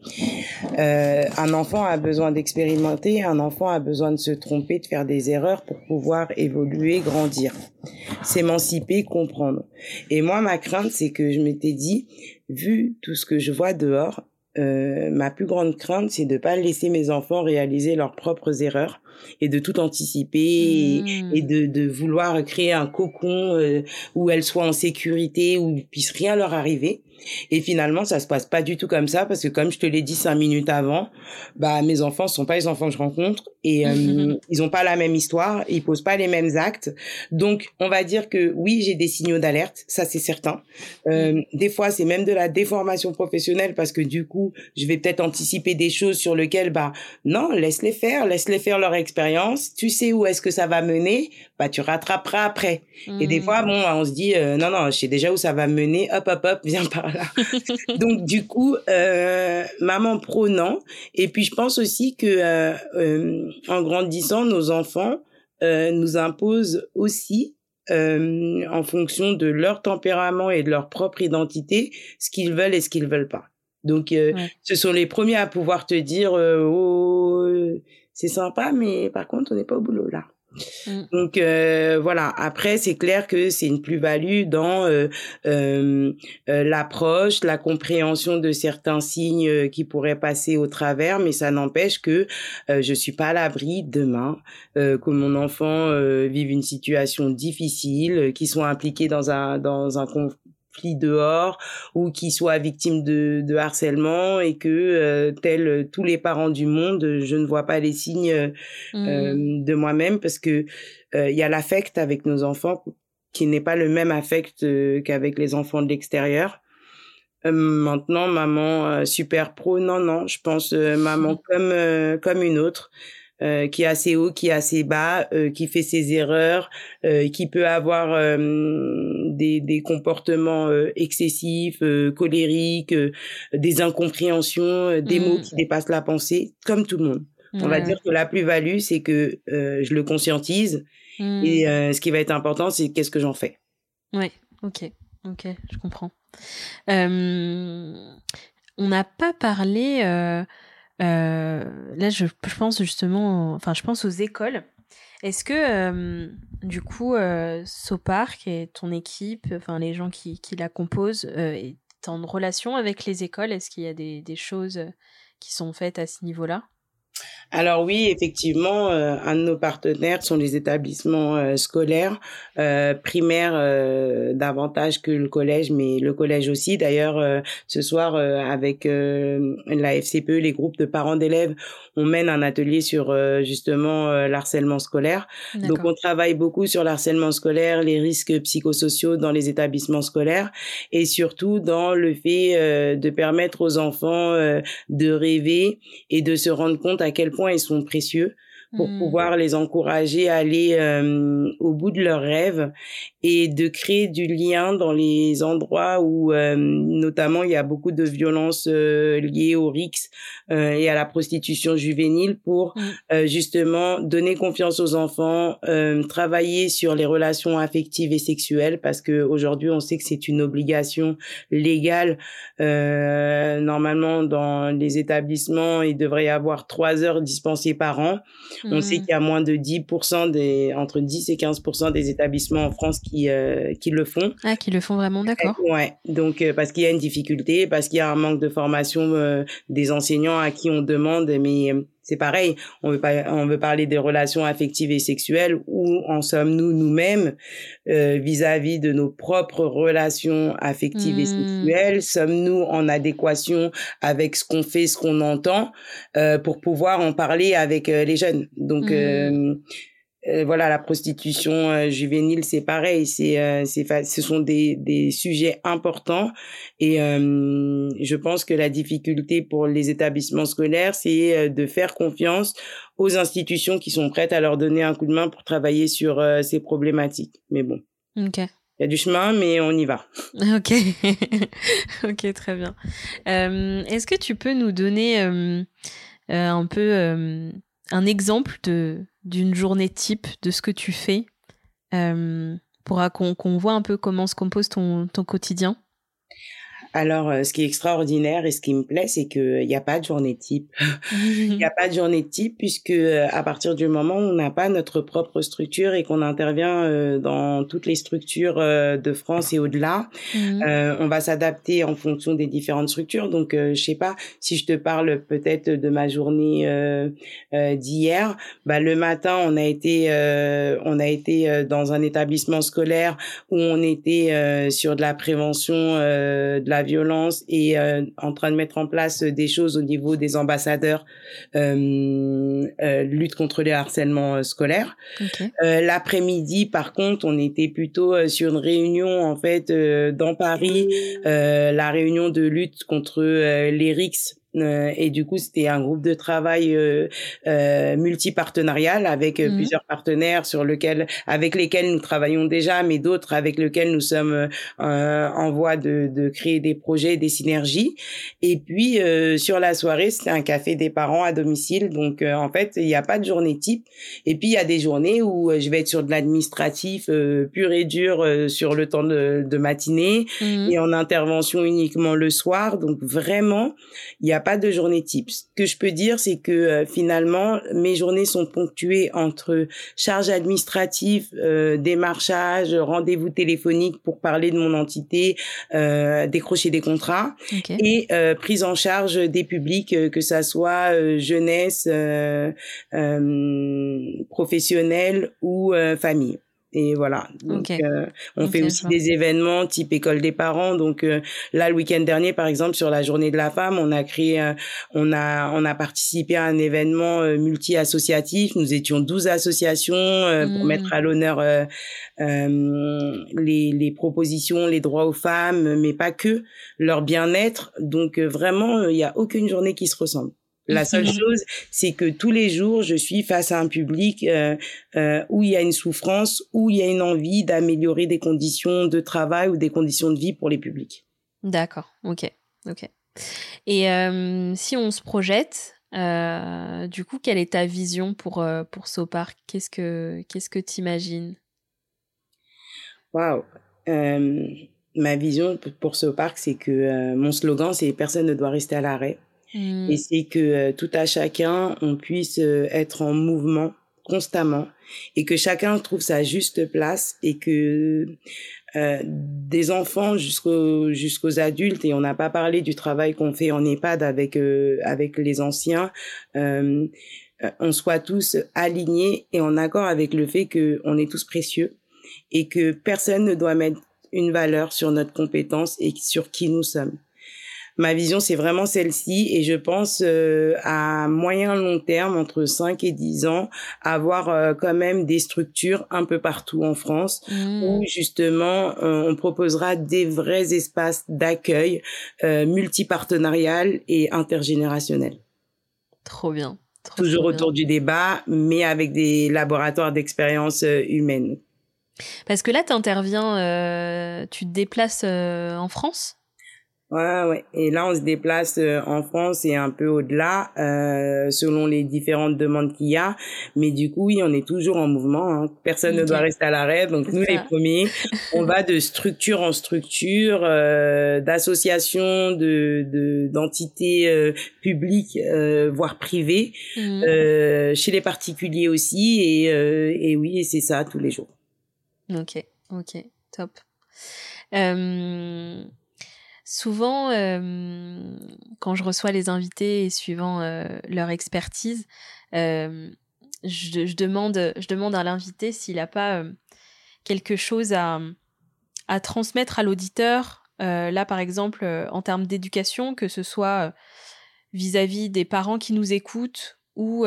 euh, un enfant a besoin d'expérimenter, un enfant a besoin de se tromper, de faire des erreurs pour pouvoir évoluer, grandir, s'émanciper, comprendre. Et moi, ma crainte, c'est que je m'étais dit, vu tout ce que je vois dehors, euh, ma plus grande crainte, c'est de pas laisser mes enfants réaliser leurs propres erreurs et de tout anticiper et, mmh. de, de, vouloir créer un cocon euh, où elles soient en sécurité, où il puisse rien leur arriver. Et finalement, ça se passe pas du tout comme ça parce que comme je te l'ai dit cinq minutes avant, bah mes enfants sont pas les enfants que je rencontre et euh, ils ont pas la même histoire, ils posent pas les mêmes actes. Donc, on va dire que oui, j'ai des signaux d'alerte, ça c'est certain. Euh, des fois, c'est même de la déformation professionnelle parce que du coup, je vais peut-être anticiper des choses sur lesquelles bah non, laisse-les faire, laisse-les faire leur expérience. Tu sais où est-ce que ça va mener, bah tu rattraperas après. Et des fois, bon, on se dit euh, non non, je sais déjà où ça va mener. Hop hop hop, viens par Donc du coup, euh, maman non. Et puis je pense aussi que euh, en grandissant, nos enfants nous imposent aussi en fonction de leur tempérament et de leur propre identité, ce qu'ils veulent et ce qu'ils veulent pas. Donc, ce sont les premiers à pouvoir te dire, oh, c'est sympa, mais par contre, on n'est pas au boulot là. Mm. Donc euh, voilà. Après, c'est clair que c'est une plus-value dans euh, euh, euh, l'approche, la compréhension de certains signes qui pourraient passer au travers, mais ça n'empêche que je suis pas à l'abri demain que mon enfant vive une situation difficile, qu'il soit impliqué dans un dans un dehors ou qui soit victime de, de harcèlement et que euh, tels tous les parents du monde, je ne vois pas les signes euh, mmh. de moi-même parce que euh, il y a l'affect avec nos enfants qui n'est pas le même affect qu'avec les enfants de l'extérieur. maintenant, maman super pro, non non, je pense maman comme comme une autre. Euh, qui est assez haut, qui est assez bas, euh, qui fait ses erreurs, euh, qui peut avoir des, des, comportements excessifs, colériques, des incompréhensions, des mots mmh. qui dépassent la pensée, comme tout le monde. On va dire que la plus-value, c'est que je le conscientise mmh. et ce qui va être important, c'est qu'est-ce que j'en fais. Oui, ok, ok, je comprends. on n'a pas parlé euh, là, je, pense justement, enfin, je pense aux écoles. Est-ce que, euh, du coup, euh, Sopark et ton équipe, enfin, les gens qui, la composent, est en relation avec les écoles? Est-ce qu'il y a des, choses qui sont faites à ce niveau-là? Alors oui, effectivement, euh, un de nos partenaires sont les établissements euh, scolaires, euh, primaires davantage que le collège, mais le collège aussi. D'ailleurs, ce soir, avec la FCPE, les groupes de parents d'élèves, on mène un atelier sur justement l'harcèlement scolaire. Donc on travaille beaucoup sur l'harcèlement scolaire, les risques psychosociaux dans les établissements scolaires et surtout dans le fait de permettre aux enfants de rêver et de se rendre compte à quel point ils sont précieux pour mmh. pouvoir les encourager à aller euh, au bout de leurs rêves et de créer du lien dans les endroits où euh, notamment il y a beaucoup de violences euh, liées au RIX et à la prostitution juvénile pour mmh. justement donner confiance aux enfants, travailler sur les relations affectives et sexuelles parce que aujourd'hui on sait que c'est une obligation légale normalement dans les établissements il devrait y avoir trois heures dispensées par an on sait mmh. qu'il y a moins de 10% des, entre 10 et 15% des établissements en France qui, euh, qui le font. Ah, qui le font vraiment, d'accord. Ouais. Donc, euh, parce qu'il y a une difficulté, parce qu'il y a un manque de formation euh, des enseignants à qui on demande, mais c'est pareil, on veut pas, on veut parler des relations affectives et sexuelles. Où en sommes-nous nous-mêmes euh, vis-à-vis de nos propres relations affectives et mmh. sexuelles Sommes-nous en adéquation avec ce qu'on fait, ce qu'on entend, euh, pour pouvoir en parler avec euh, les jeunes? Donc mmh. Euh, voilà, la prostitution euh, juvénile, c'est pareil. C'est, euh, c'est, ce sont des, des sujets importants. Et je pense que la difficulté pour les établissements scolaires, c'est de faire confiance aux institutions qui sont prêtes à leur donner un coup de main pour travailler sur ces problématiques. Mais bon. Ok. Il y a du chemin, mais on y va. Ok, ok, très bien. est-ce que tu peux nous donner un peu un exemple d'une journée type de ce que tu fais euh, pour qu'on voit un peu comment se compose ton quotidien? Alors, euh, ce qui est extraordinaire et ce qui me plaît, c'est qu'il n'y a pas de journée type. Il n'y a pas de journée type puisque euh, à partir du moment où on n'a pas notre propre structure et qu'on intervient euh, dans toutes les structures de France et au-delà, mmh. on va s'adapter en fonction des différentes structures. Donc, je sais pas si je te parle peut-être de ma journée d'hier. Bah, le matin, on a été, on a été dans un établissement scolaire où on était sur de la prévention de la violence et euh, en train de mettre en place des choses au niveau des ambassadeurs euh, euh lutte contre les harcèlements scolaires. L'après-midi, par contre, on était plutôt sur une réunion en fait dans Paris, la réunion de lutte contre les RICS euh, et du coup, c'était un groupe de travail euh, euh, multipartenarial avec euh, mmh. plusieurs partenaires sur lequel, avec lesquels nous travaillons déjà, mais d'autres avec lesquels nous sommes en voie de, de, créer des projets, des synergies. Et puis sur la soirée, c'était un café des parents à domicile. Donc en fait, il n'y a pas de journée type. Et puis il y a des journées où je vais être sur de l'administratif pur et dur sur le temps de, de matinée mmh. et en intervention uniquement le soir. Donc vraiment, il y a pas de journée type. Ce que je peux dire, c'est que euh, finalement, mes journées sont ponctuées entre charges administratives, euh, démarchage, rendez-vous téléphoniques pour parler de mon entité, euh, décrocher des contrats et euh, prise en charge des publics, que ça soit jeunesse, professionnelle ou famille. Et voilà. Donc, euh, on fait aussi des événements type école des parents. Donc euh, là, le week-end dernier, par exemple, sur la journée de la femme, on a créé, on a, on a participé à un événement euh, multi-associatif. Nous étions 12 associations pour mettre mmh. à l'honneur les, les propositions, les droits aux femmes, mais pas que, leur bien-être. Donc vraiment, il n'y a aucune journée qui se ressemble. La seule chose, c'est que tous les jours, je suis face à un public euh, euh, où il y a une souffrance, où il y a une envie d'améliorer des conditions de travail ou des conditions de vie pour les publics. D'accord, ok, ok. Et euh, si on se projette, du coup, quelle est ta vision pour pour Sopark Qu'est-ce que qu'est-ce que t'imagines? Waouh Ma vision pour Sopark, c'est que mon slogan, c'est personne ne doit rester à l'arrêt. Mmh. Et c'est que euh, tout à chacun, on puisse euh, être en mouvement constamment et que chacun trouve sa juste place et que euh, des enfants jusqu'aux jusqu'aux adultes et on n'a pas parlé du travail qu'on fait en EHPAD avec avec les anciens on soit tous alignés et en accord avec le fait qu'on est tous précieux et que personne ne doit mettre une valeur sur notre compétence et sur qui nous sommes. Ma vision, c'est vraiment celle-ci et je pense euh, à moyen long terme, entre 5 et 10 ans, avoir euh, quand même des structures un peu partout en France mmh. où justement euh, on proposera des vrais espaces d'accueil multipartenarial et intergénérationnel. Trop bien. Toujours autour du débat, mais avec des laboratoires d'expérience humaine. Parce que là, tu interviens, tu te déplaces en France? Ouais, ouais. Et là, on se déplace euh, en France et un peu au-delà, euh, selon les différentes demandes qu'il y a. Mais du coup, oui, on est toujours en mouvement. Hein. Personne ne doit rester à l'arrêt. Donc, nous, les premiers, on va de structure en structure, euh, d'associations, de d'entités euh, publiques, voire privées, mmh. chez les particuliers aussi. Et, et oui, c'est ça tous les jours. Ok, ok, top. Euh, souvent, euh, quand je reçois les invités et suivant euh, leur expertise, je, je, demande, à l'invité s'il n'a pas quelque chose à, transmettre à l'auditeur. là, par exemple, en termes d'éducation, que ce soit vis-à-vis -vis des parents qui nous écoutent ou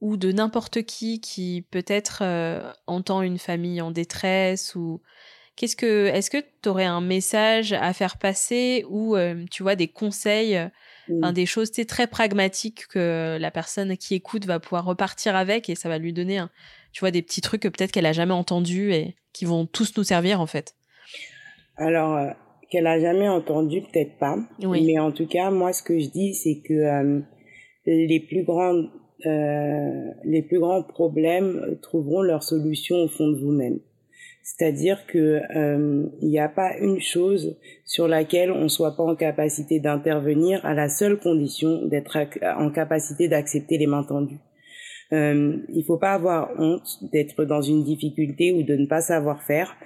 ou de n'importe qui qui peut-être euh, entend une famille en détresse ou qu'est-ce que est-ce que tu aurais un message à faire passer ou euh, tu vois des conseils mmh. des choses très pragmatiques que la personne qui écoute va pouvoir repartir avec et ça va lui donner tu vois des petits trucs que peut-être qu'elle a jamais entendu et qui vont tous nous servir en fait? Alors euh, qu'elle a jamais entendu peut-être pas mais en tout cas moi ce que je dis c'est que les plus grandes euh, les plus grands problèmes trouveront leur solution au fond de vous-même. C'est-à-dire que euh, il n'y a pas une chose sur laquelle on soit pas en capacité d'intervenir à la seule condition d'être en capacité d'accepter les mains tendues. Euh, il faut pas avoir honte d'être dans une difficulté ou de ne pas savoir faire.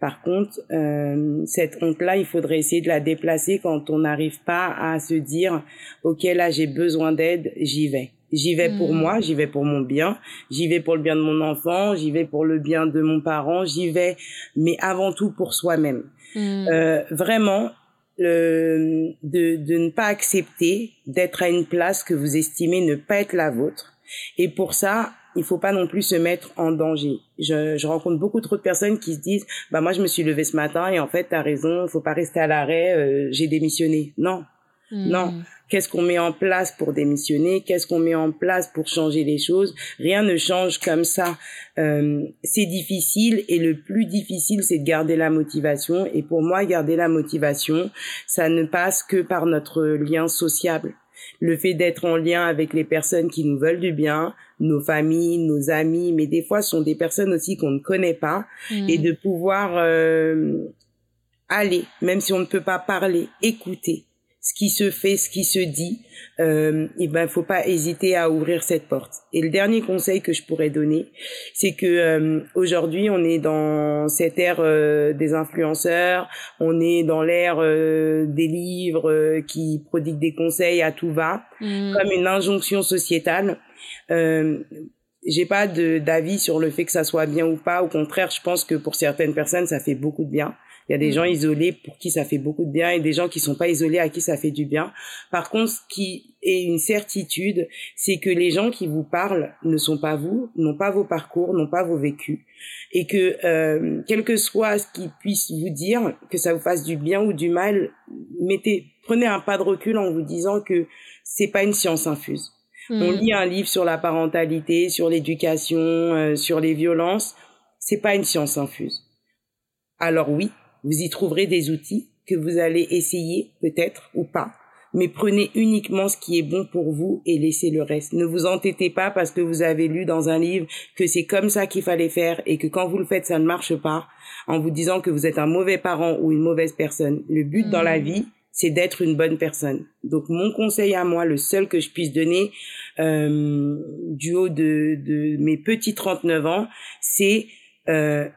Par contre, euh, cette honte-là, il faudrait essayer de la déplacer quand on n'arrive pas à se dire, OK, là, j'ai besoin d'aide, j'y vais. J'y vais pour hmm. moi, j'y vais pour mon bien, j'y vais pour le bien de mon enfant, j'y vais pour le bien de mon parent, j'y vais, mais avant tout pour soi-même. Hmm. Euh, vraiment, de, de ne pas accepter d'être à une place que vous estimez ne pas être la vôtre. Et pour ça, il faut pas non plus se mettre en danger. Je, je rencontre beaucoup trop de personnes qui se disent, bah moi je me suis levée ce matin et en fait t'as raison, faut pas rester à l'arrêt, euh, j'ai démissionné. Non, non. Qu'est-ce qu'on met en place pour démissionner? Qu'est-ce qu'on met en place pour changer les choses? Rien ne change comme ça. Euh, c'est difficile et le plus difficile, c'est de garder la motivation. Et pour moi, garder la motivation, ça ne passe que par notre lien sociable. Le fait d'être en lien avec les personnes qui nous veulent du bien, nos familles, nos amis, mais des fois ce sont des personnes aussi qu'on ne connaît pas, hmm. et de pouvoir euh, aller, même si on ne peut pas parler, écouter ce qui se fait, ce qui se dit, euh, et ben faut pas hésiter à ouvrir cette porte. Et le dernier conseil que je pourrais donner, c'est que euh, aujourd'hui on est dans cette ère euh, des influenceurs, on est dans l'ère euh, des livres qui prodiguent des conseils à tout va, mmh. comme une injonction sociétale. j'ai pas d'avis sur le fait que ça soit bien ou pas. Au contraire, je pense que pour certaines personnes, ça fait beaucoup de bien. Il y a des mm. gens isolés pour qui ça fait beaucoup de bien et des gens qui sont pas isolés à qui ça fait du bien. Par contre, ce qui est une certitude, c'est que les gens qui vous parlent ne sont pas vous, n'ont pas vos parcours, n'ont pas vos vécus et que euh, quel que soit ce qu'ils puissent vous dire, que ça vous fasse du bien ou du mal, mettez prenez un pas de recul en vous disant que c'est pas une science infuse. On mm. lit un livre sur la parentalité, sur l'éducation, euh, sur les violences, c'est pas une science infuse. Alors oui, vous y trouverez des outils que vous allez essayer peut-être ou pas. Mais prenez uniquement ce qui est bon pour vous et laissez le reste. Ne vous entêtez pas parce que vous avez lu dans un livre que c'est comme ça qu'il fallait faire et que quand vous le faites, ça ne marche pas en vous disant que vous êtes un mauvais parent ou une mauvaise personne. Le but dans la mmh. vie, c'est d'être une bonne personne. Donc mon conseil à moi, le seul que je puisse donner euh, du haut de, de mes petits 39 ans, c'est euh,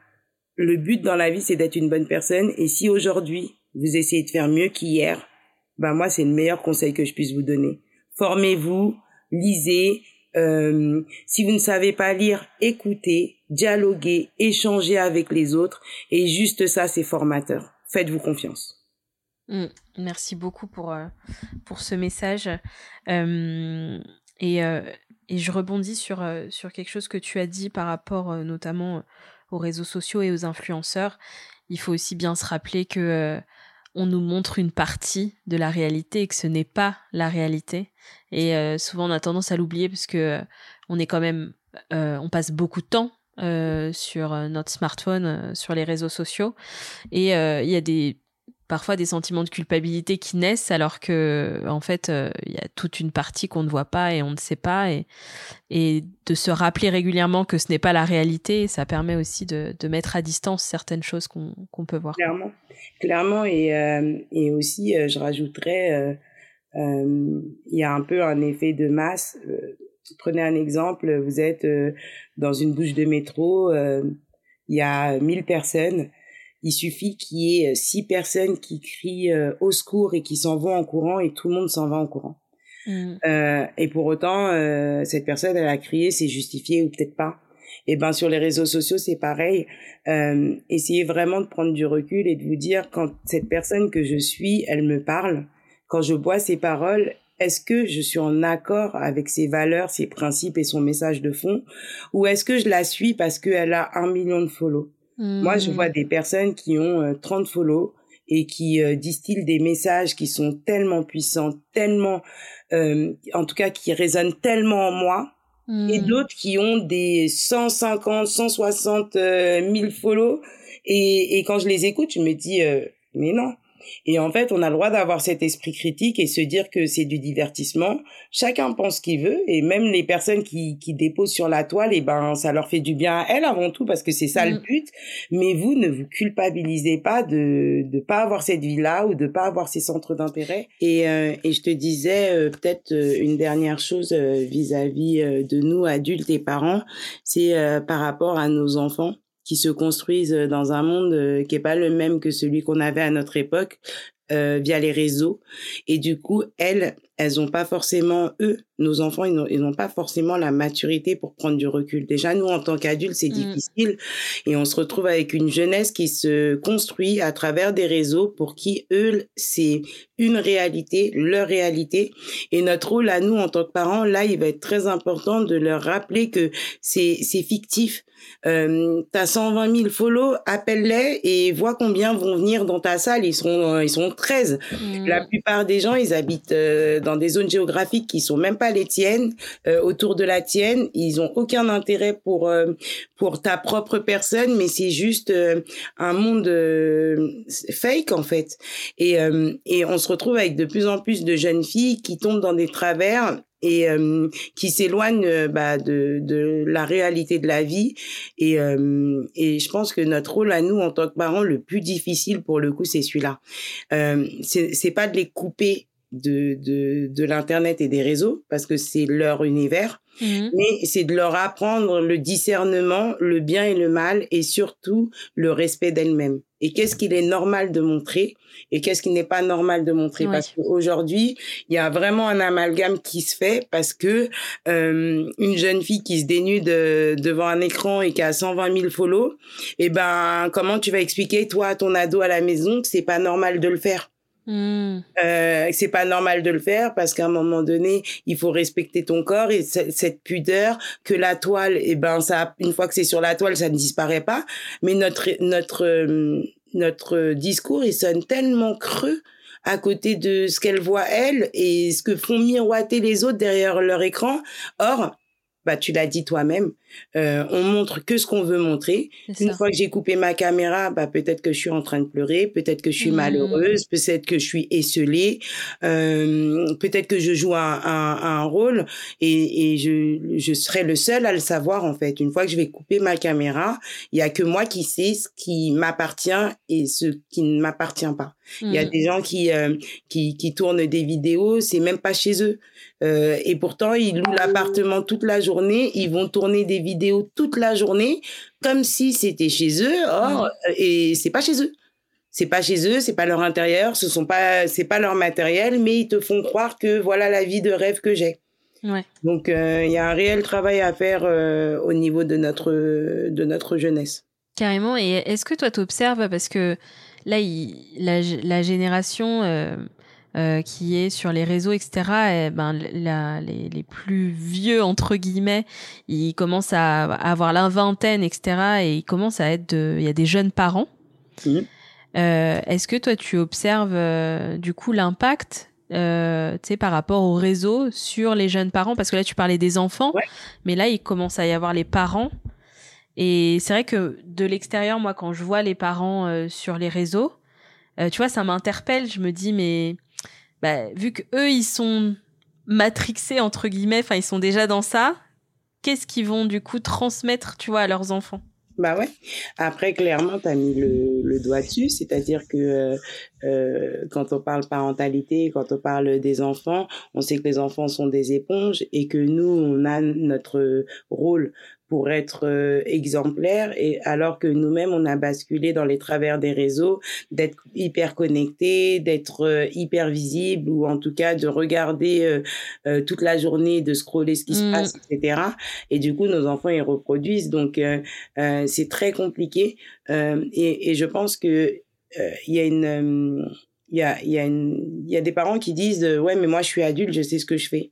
le but dans la vie, c'est d'être une bonne personne. Et si aujourd'hui, vous essayez de faire mieux qu'hier, ben moi, c'est le meilleur conseil que je puisse vous donner. Formez-vous, lisez, Euh, si vous ne savez pas lire, écoutez, dialoguez, échangez avec les autres. Et juste ça, c'est formateur. Faites-vous confiance. Mmh. merci beaucoup pour, euh, pour ce message. Euh, et, et, je rebondis sur, sur quelque chose que tu as dit par rapport notamment aux réseaux sociaux et aux influenceurs. Il faut aussi bien se rappeler que on nous montre une partie de la réalité et que ce n'est pas la réalité. Et euh, souvent on a tendance à l'oublier parce que euh, on est quand même, euh, on passe beaucoup de temps sur notre smartphone, sur les réseaux sociaux, et il y a des parfois des sentiments de culpabilité qui naissent alors que en fait il y a toute une partie qu'on ne voit pas et on ne sait pas. Et, de se rappeler régulièrement que ce n'est pas la réalité ça permet aussi de, mettre à distance certaines choses qu'on peut voir. Clairement. Clairement. Et, et aussi je rajouterais euh, il y a un peu un effet de masse. Euh, prenez un exemple, vous êtes euh, dans une bouche de métro, il y a 1000 personnes. Il suffit qu'il y ait six personnes qui crient au secours et qui s'en vont en courant et tout le monde s'en va en courant. Mmh. Euh, et pour autant, euh, cette personne, elle a crié, c'est justifié ou peut-être pas. Et ben sur les réseaux sociaux, c'est pareil. Euh, essayez vraiment de prendre du recul et de vous dire quand cette personne que je suis, elle me parle, quand je bois ses paroles, est-ce que je suis en accord avec ses valeurs, ses principes et son message de fond? Ou est-ce que je la suis parce qu'elle a un million de follow? Moi, je vois hmm. des personnes qui ont 30 euh, follow et qui euh, distillent des messages qui sont tellement puissants, tellement, euh, en tout cas, qui résonnent tellement en moi, et hmm. d'autres qui ont des 150, 160 000 follow. Et, et quand je les écoute, je me dis, mais non, et en fait, on a le droit d'avoir cet esprit critique et se dire que c'est du divertissement. Chacun pense ce qu'il veut et même les personnes qui, qui déposent sur la toile, et eh ben, ça leur fait du bien à elles avant tout parce que c'est ça le mm. but. Mais vous ne vous culpabilisez pas de ne pas avoir cette vie-là ou de pas avoir ces centres d'intérêt. Et, euh, et je te disais euh, peut-être euh, une dernière chose vis-à-vis -vis de nous, adultes et parents, c'est par rapport à nos enfants qui se construisent euh, dans un monde euh, qui est pas le même que celui qu'on avait à notre époque euh, via les réseaux. Et du coup elles elles ont pas forcément eux nos enfants ils n'ont pas forcément la maturité pour prendre du recul déjà nous en tant qu'adultes c'est mmh. difficile et on se retrouve avec une jeunesse qui se construit à travers des réseaux pour qui eux c'est une réalité leur réalité et notre rôle à nous en tant que parents là il va être très important de leur rappeler que c'est fictif euh, t'as 120 000 follow, appelle-les et vois combien vont venir dans ta salle. Ils seront, euh, ils sont 13. Mm. La plupart des gens, ils habitent euh, dans des zones géographiques qui sont même pas les tiennes, euh, autour de la tienne. Ils ont aucun intérêt pour pour ta propre personne, mais c'est juste un monde fake en fait. Et et on se retrouve avec de plus en plus de jeunes filles qui tombent dans des travers et euh, qui s'éloigne euh, bah, de, de la réalité de la vie. Et, euh, et je pense que notre rôle à nous en tant que parents, le plus difficile pour le coup, c'est celui-là. Euh, c'est pas de les couper de, de, de l'internet et des réseaux parce que c'est leur univers Mmh. Mais c'est de leur apprendre le discernement, le bien et le mal, et surtout le respect d'elles-mêmes. Et qu'est-ce qu'il est normal de montrer et qu'est-ce qui n'est pas normal de montrer? Parce qu'aujourd'hui, il y a vraiment un amalgame qui se fait parce que euh, une jeune fille qui se dénude devant un écran et qui a 120 000 follow, eh ben comment tu vas expliquer toi à ton ado à la maison que c'est pas normal de le faire? Mmh. Euh, c'est pas normal de le faire parce qu'à un moment donné, il faut respecter ton corps et cette pudeur que la toile, et eh ben ça, une fois que c'est sur la toile, ça ne disparaît pas. Mais notre notre euh, notre discours, il sonne tellement creux à côté de ce qu'elle voit elle et ce que font miroiter les autres derrière leur écran. Or, bah tu l'as dit toi-même, euh, on montre que ce qu'on veut montrer. Une fois que j'ai coupé ma caméra, bah peut-être que je suis en train de pleurer, peut-être que je suis mmh. malheureuse, peut-être que je suis esselée, euh, peut-être que je joue un, un, un rôle et, et je, je serai le seul à le savoir en fait. Une fois que je vais couper ma caméra, il y a que moi qui sais ce qui m'appartient et ce qui ne m'appartient pas. Il y a mmh. des gens qui, euh, qui qui tournent des vidéos, c'est même pas chez eux. Euh, et pourtant, ils louent l'appartement toute la journée, ils vont tourner des vidéos toute la journée, comme si c'était chez eux. Or, et c'est pas chez eux. C'est pas chez eux, c'est pas leur intérieur, ce sont pas, c'est pas leur matériel, mais ils te font croire que voilà la vie de rêve que j'ai. Donc, il y a un réel travail à faire au niveau de notre, de notre jeunesse. Carrément. Et est-ce que toi, tu observes, parce que là, la, la, génération euh, qui est sur les réseaux, etc., et, ben, la, les, les, plus vieux, entre guillemets, ils commencent à, avoir la vingtaine, etc., et ils commencent à être... Il y a des jeunes parents. Euh, Est-ce que toi, tu observes euh, du coup l'impact euh, par rapport au réseau sur les jeunes parents? Parce que là, tu parlais des enfants, mais là, il commence à y avoir les parents. Et c'est vrai que de l'extérieur, moi, quand je vois les parents euh, sur les réseaux, euh, tu vois, ça m'interpelle. Je me dis, mais bah, vu que eux ils sont matrixés entre guillemets, enfin ils sont déjà dans ça, qu'est-ce qu'ils vont du coup transmettre, tu vois, à leurs enfants? Bah ouais. Après, clairement, tu as mis le, doigt dessus, c'est-à-dire que euh, quand on parle parentalité, quand on parle des enfants, on sait que les enfants sont des éponges et que nous, on a notre rôle pour être euh, exemplaire et alors que nous-mêmes on a basculé dans les travers des réseaux d'être hyper connecté d'être euh, hyper visible ou en tout cas de regarder euh, toute la journée de scroller ce qui se mmh. passe etc et du coup nos enfants ils reproduisent. Donc c'est très compliqué. Et, et, je pense que il y a une il y a il y a il y a des parents qui disent ouais mais moi je suis adulte je sais ce que je fais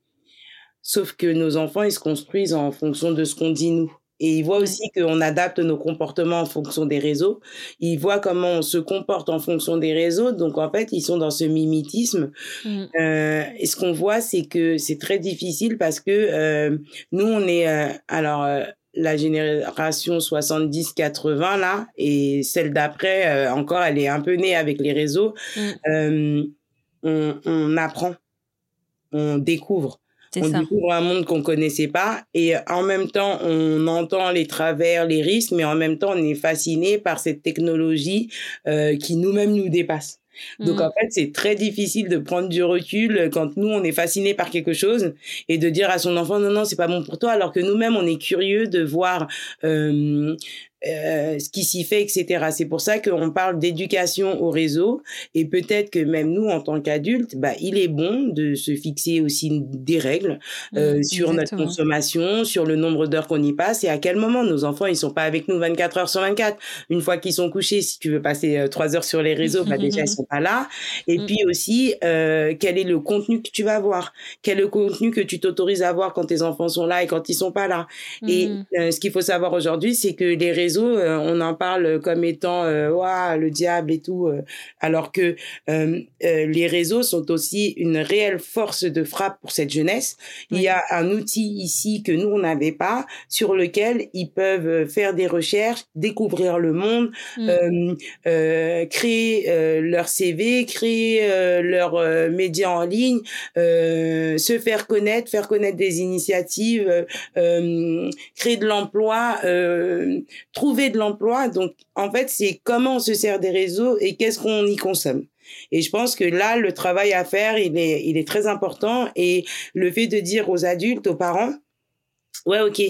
Sauf que nos enfants, ils se construisent en fonction de ce qu'on dit nous. Et ils voient aussi qu'on adapte nos comportements en fonction des réseaux. Ils voient comment on se comporte en fonction des réseaux. Donc, en fait, ils sont dans ce mimétisme. Mmh. Euh, et ce qu'on voit, c'est que c'est très difficile parce que euh, nous, on est... Euh, alors, la génération 70-80, là, et celle d'après, encore, elle est un peu née avec les réseaux. Mmh. On, on apprend, on découvre on découvre un monde qu'on connaissait pas et en même temps on entend les travers, les risques, mais en même temps on est fasciné par cette technologie euh, qui nous-mêmes nous dépasse. Donc en mmh. fait, c'est très difficile de prendre du recul quand nous on est fasciné par quelque chose et de dire à son enfant non non c'est pas bon pour toi alors que nous-mêmes on est curieux de voir euh, euh, ce qui s'y fait, etc. C'est pour ça qu'on parle d'éducation au réseau et peut-être que même nous, en tant qu'adultes, bah, il est bon de se fixer aussi des règles euh, sur notre consommation, sur le nombre d'heures qu'on y passe et à quel moment nos enfants, ils sont pas avec nous 24 heures sur 24. Une fois qu'ils sont couchés, si tu veux passer euh, trois heures sur les réseaux, bah, déjà, ils sont pas là. Et mm. puis aussi, euh, quel est le contenu que tu vas voir? Quel est le contenu que tu t'autorises à voir quand tes enfants sont là et quand ils sont pas là? Et mm. euh, ce qu'il faut savoir aujourd'hui, c'est que les réseaux euh, on en parle comme étant euh, le diable et tout, euh, alors que les réseaux sont aussi une réelle force de frappe pour cette jeunesse. Il y a un outil ici que nous on n'avait pas, sur lequel ils peuvent faire des recherches, découvrir le monde, mm. créer leur CV, créer leur média en ligne, se faire connaître, faire connaître des initiatives, créer de l'emploi, trouver de l'emploi. Donc, en fait, c'est comment on se sert des réseaux et qu'est-ce qu'on y consomme. Et je pense que là, le travail à faire, il est, il est très important. Et le fait de dire aux adultes, aux parents, ouais, ok,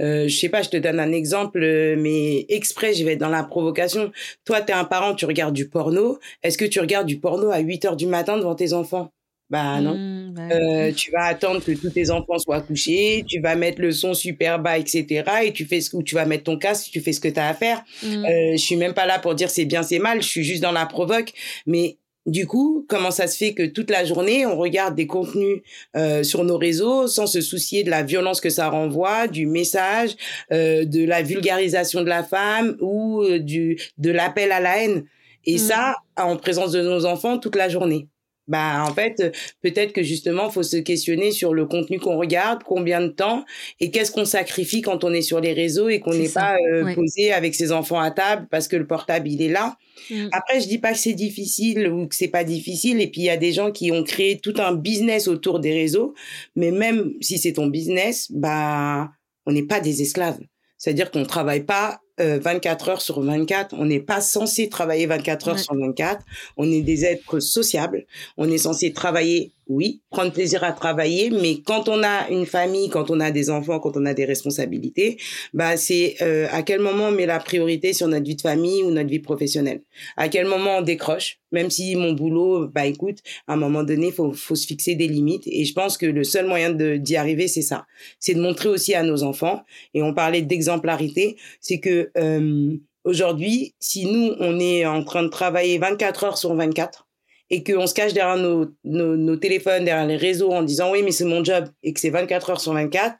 euh, je sais pas, je te donne un exemple, mais exprès, je vais être dans la provocation. Toi, tu es un parent, tu regardes du porno. Est-ce que tu regardes du porno à 8 heures du matin devant tes enfants? Bah non. Mmh, bah euh, tu vas attendre que tous tes enfants soient couchés, tu vas mettre le son super bas, etc. Et tu fais ce que tu vas mettre ton casque, tu fais ce que tu as à faire. Mmh. Euh, je suis même pas là pour dire c'est bien, c'est mal. Je suis juste dans la provoque. Mais du coup, comment ça se fait que toute la journée, on regarde des contenus euh, sur nos réseaux sans se soucier de la violence que ça renvoie, du message, euh, de la vulgarisation de la femme ou euh, du de l'appel à la haine? Et mmh. ça, en présence de nos enfants toute la journée. Bah en fait, peut-être que justement, faut se questionner sur le contenu qu'on regarde, combien de temps et qu'est-ce qu'on sacrifie quand on est sur les réseaux et qu'on n'est pas euh, posé avec ses enfants à table parce que le portable il est là. Mmh. Après, je dis pas que c'est difficile ou que c'est pas difficile. Et puis il y a des gens qui ont créé tout un business autour des réseaux, mais même si c'est ton business, bah on n'est pas des esclaves. C'est-à-dire qu'on travaille pas 24 euh, heures sur 24. On n'est pas censé travailler 24 heures sur 24. On est des êtres sociables. On est censé travailler oui, prendre plaisir à travailler, mais quand on a une famille, quand on a des enfants, quand on a des responsabilités, bah c'est euh, à quel moment on met la priorité sur notre vie de famille ou notre vie professionnelle? À quel moment on décroche, même si mon boulot, bah écoute, à un moment donné, faut faut se fixer des limites. Et je pense que le seul moyen d'y arriver, c'est ça, c'est de montrer aussi à nos enfants. Et on parlait d'exemplarité, c'est que euh, aujourd'hui, si nous on est en train de travailler 24 heures sur 24 et qu'on se cache derrière nos, nos, téléphones, derrière les réseaux en disant oui, mais c'est mon job et que c'est 24 heures sur 24,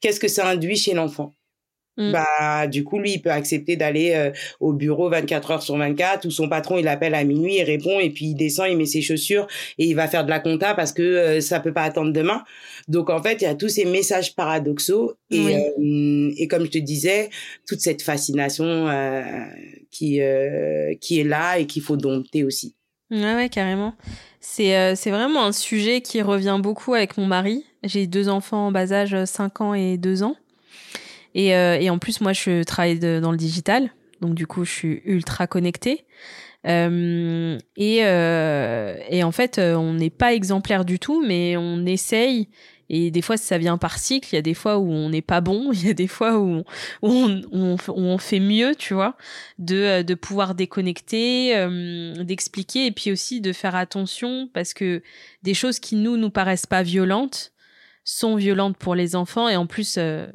qu'est-ce que ça induit chez l'enfant? Mm. Bah, du coup, lui, il peut accepter d'aller euh, au bureau 24 heures sur 24 où son patron, il l'appelle à minuit, il répond et puis il descend, il met ses chaussures et il va faire de la compta parce que euh, ça peut pas attendre demain. Donc, en fait, il y a tous ces messages paradoxaux et, euh, et comme je te disais, toute cette fascination qui, qui est là et qu'il faut dompter aussi. Ouais, ouais, carrément. C'est euh, c'est vraiment un sujet qui revient beaucoup avec mon mari. J'ai deux enfants en bas âge, 5 ans et 2 ans. Et, euh, et en plus, moi, je travaille dans le digital. Donc, du coup, je suis ultra connectée. Euh, et, euh, et en fait, on n'est pas exemplaire du tout, mais on essaye et des fois, ça vient par cycle. Il y a des fois où on n'est pas bon. Il y a des fois où, on, on, on, fait mieux, tu vois, de, euh, de pouvoir déconnecter, euh, d'expliquer et puis aussi de faire attention parce que des choses qui nous nous paraissent pas violentes sont violentes pour les enfants et en plus euh,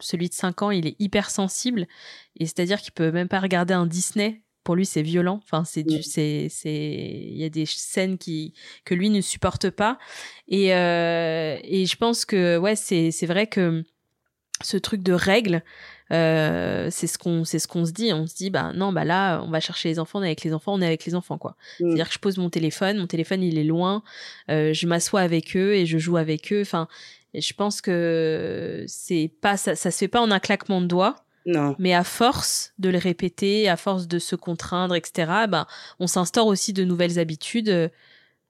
celui de 5 ans il est hyper sensible et c'est à dire qu'il peut même pas regarder un Disney pour lui c'est violent. Enfin c'est du c'est c'est il y a des scènes qui que lui ne supporte pas. Et euh, et je pense que ouais c'est c'est vrai que ce truc de règles euh, c'est ce qu'on c'est ce qu'on se dit. On se dit bah non bah là on va chercher les enfants on est avec les enfants on est avec les enfants quoi. C'est à dire que je pose mon téléphone mon téléphone il est loin euh, je m'assois avec eux et je joue avec eux. Enfin je pense que c'est pas ça ça se fait pas en un claquement de doigts non. Mais à force de le répéter, à force de se contraindre, etc., ben, on s'instaure aussi de nouvelles habitudes euh,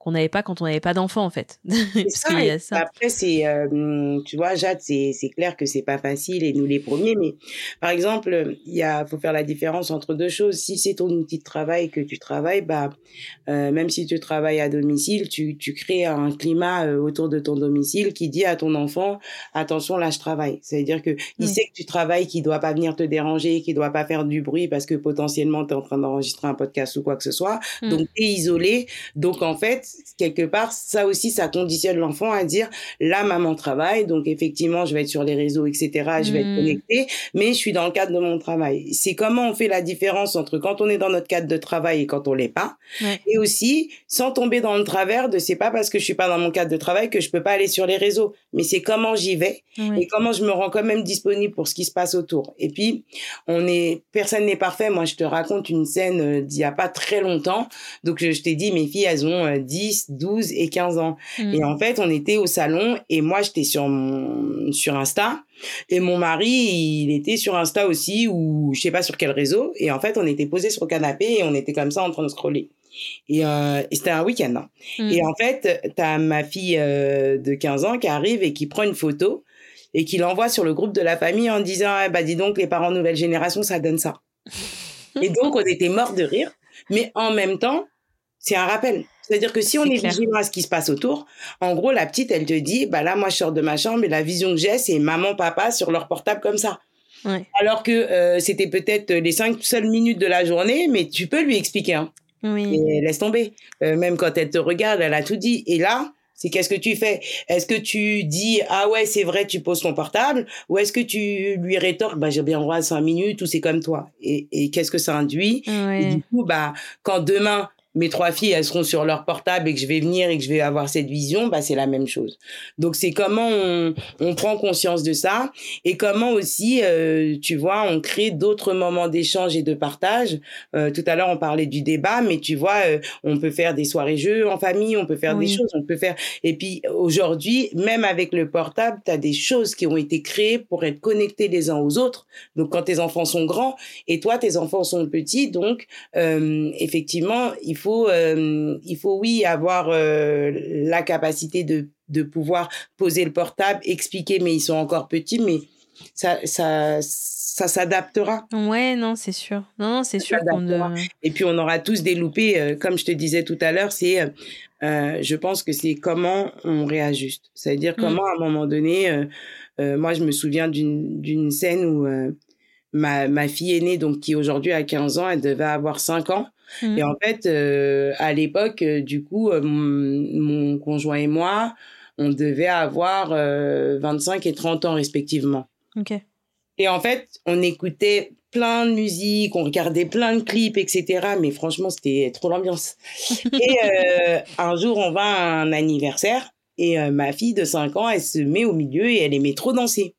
qu'on n'avait pas quand on n'avait pas d'enfant en fait. ça, Après c'est euh, tu vois Jade c'est clair que c'est pas facile et nous les premiers mais par exemple il y a faut faire la différence entre deux choses. Si c'est ton outil de travail que tu travailles bah euh, même si tu travailles à domicile tu tu crées un climat euh, autour de ton domicile qui dit à ton enfant attention là je travaille ça veut dire que il sait que tu travailles qu'il doit pas venir te déranger qu'il doit pas faire du bruit parce que potentiellement tu es en train d'enregistrer un podcast ou quoi que ce soit. Mm. donc tu es isolé. Donc en fait quelque part, ça aussi, ça conditionne l'enfant à dire, là, maman travaille, donc effectivement, je vais être sur les réseaux, etc., je vais être mmh. connecté, mais je suis dans le cadre de mon travail. C'est comment on fait la différence entre quand on est dans notre cadre de travail et quand on l'est pas. Et aussi, sans tomber dans le travers de c'est pas parce que je suis pas dans mon cadre de travail que je peux pas aller sur les réseaux, mais c'est comment j'y vais et comment je me rends quand même disponible pour ce qui se passe autour. Et puis, on est, personne n'est parfait. Moi, je te raconte une scène euh, d'il y a pas très longtemps. Donc, je, je t'ai dit, mes filles, elles ont 10, 12 et 15 ans. Mm. Et en fait, on était au salon et moi, j'étais sur mon, sur Insta. Et mon mari, il était sur Insta aussi ou je sais pas sur quel réseau. Et en fait, on était posé sur le canapé et on était comme ça en train de scroller. Et, euh, c'était un week-end. Hein. Mm. Et en fait, tu as ma fille euh, de 15 ans qui arrive et qui prend une photo et qui l'envoie sur le groupe de la famille en disant ah, bah dis donc les parents nouvelle génération ça donne ça. et donc on était morts de rire, mais en même temps c'est un rappel. C'est-à-dire que si on est, vigilant à ce qui se passe autour, en gros, la petite, elle te dit, bah là, moi, je sors de ma chambre et la vision que j'ai, c'est maman, papa sur leur portable comme ça. Alors que euh, c'était peut-être les cinq seules minutes de la journée, mais tu peux lui expliquer. Hein. Oui. Et laisse tomber. Euh, même quand elle te regarde, elle a tout dit. Et là, c'est qu'est-ce que tu fais? Est-ce que tu dis ah ouais c'est vrai tu poses ton portable ou est-ce que tu lui rétorques bah j'ai bien droit à cinq minutes ou c'est comme toi et, et qu'est-ce que ça induit? Et Du coup bah quand demain mes trois filles, elles seront sur leur portable et que je vais venir et que je vais avoir cette vision, bah, c'est la même chose. Donc, c'est comment on, on, prend conscience de ça et comment aussi, euh, tu vois, on crée d'autres moments d'échange et de partage. Euh, tout à l'heure, on parlait du débat, mais tu vois, euh, on peut faire des soirées jeux en famille, on peut faire des choses, on peut faire... Et puis, aujourd'hui, même avec le portable, tu as des choses qui ont été créées pour être connectés les uns aux autres. Donc, quand tes enfants sont grands et toi, tes enfants sont petits, donc, effectivement, il faut, euh, il faut oui avoir euh, la capacité de, de pouvoir poser le portable, expliquer, mais ils sont encore petits, mais ça, ça, ça s'adaptera. Ouais, non, c'est sûr. Non, non c'est sûr qu'on. Et puis on aura tous des loupés, euh, comme je te disais tout à l'heure, c'est, euh, je pense que c'est comment on réajuste. C'est-à-dire mm. comment à un moment donné, moi je me souviens d'une d'une scène où ma ma fille aînée, donc qui aujourd'hui a 15 ans, elle devait avoir 5 ans. Et en fait, à l'époque, du coup, mon conjoint et moi, on devait avoir 25 et 30 ans respectivement. Ok. Et en fait, on écoutait plein de musique, on regardait plein de clips, etc. Mais franchement, c'était trop l'ambiance. et euh, un jour, on va à un anniversaire et euh, ma fille de 5 ans, elle se met au milieu et elle aimait trop danser.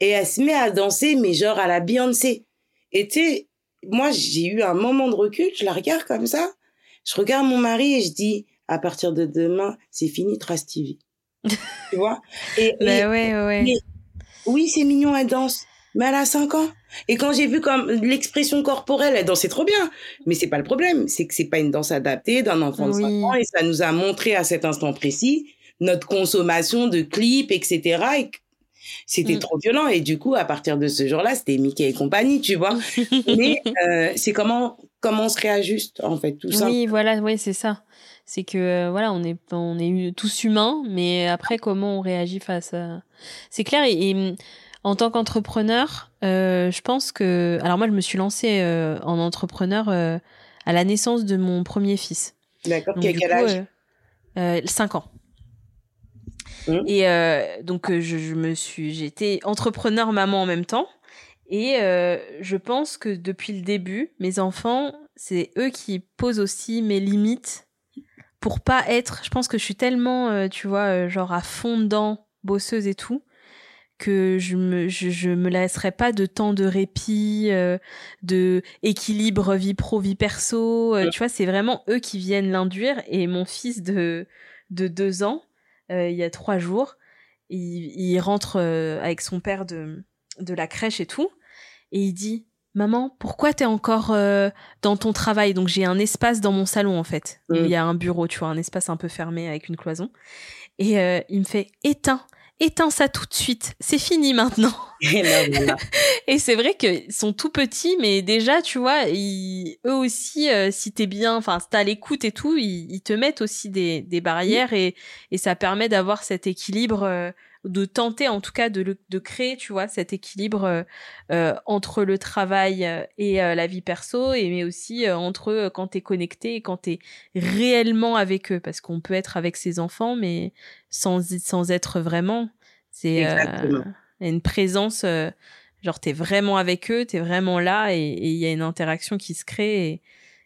Et elle se met à danser, mais genre à la Beyoncé. Et tu sais, moi, j'ai eu un moment de recul, je la regarde comme ça, je regarde mon mari et je dis, à partir de demain, c'est fini Trace TV. tu vois? Et, bah ouais, ouais oui, c'est mignon, elle danse, mais elle a 5 ans. Et quand j'ai vu comme l'expression corporelle, elle dansait trop bien. Mais c'est pas le problème, c'est que c'est pas une danse adaptée d'un enfant de 5 ans et ça nous a montré à cet instant précis notre consommation de clips, etc. Et c'était mm. trop violent et du coup à partir de ce jour-là c'était Mickey et compagnie tu vois. Mais euh, c'est comment comment on se réajuste en fait tout ça. Oui voilà oui c'est ça. C'est que euh, voilà on est on est tous humains mais après comment on réagit face à c'est clair et, en tant qu'entrepreneur euh, je pense que alors moi je me suis lancée euh, en entrepreneur euh, à la naissance de mon premier fils. D'accord quel âge? 5 ans mmh. et donc je, je, me suis j'étais entrepreneur maman en même temps et je pense que depuis le début mes enfants c'est eux qui posent aussi mes limites pour pas être. Je pense que je suis tellement, euh, tu vois, euh, genre à fond dedans, bosseuse et tout, que je me je, me laisserai pas de temps de répit, euh, de équilibre vie pro vie perso. Tu vois, c'est vraiment eux qui viennent l'induire. Et mon fils de de deux ans, il y a trois jours, il, il rentre avec son père de de la crèche et tout, et il dit Maman, pourquoi t'es encore euh, dans ton travail? Donc j'ai un espace dans mon salon en fait. Mm. Il y a un bureau, tu vois, un espace un peu fermé avec une cloison. Et euh, il me fait éteins, éteins ça tout de suite. C'est fini maintenant. et c'est vrai qu'ils sont tout petits, mais déjà, tu vois, eux aussi, euh, si t'es bien, enfin, si t'as l'écoute et tout, ils, te mettent aussi des, des barrières et, et ça permet d'avoir cet équilibre de tenter en tout cas de, de créer, tu vois, cet équilibre euh, euh, entre le travail euh, et la vie perso, et mais aussi entre quand tu es connecté et quand tu es réellement avec eux, parce qu'on peut être avec ses enfants, mais sans, sans être vraiment. C'est une présence, genre tu es vraiment avec eux, tu es vraiment là, et il y a une interaction qui se crée,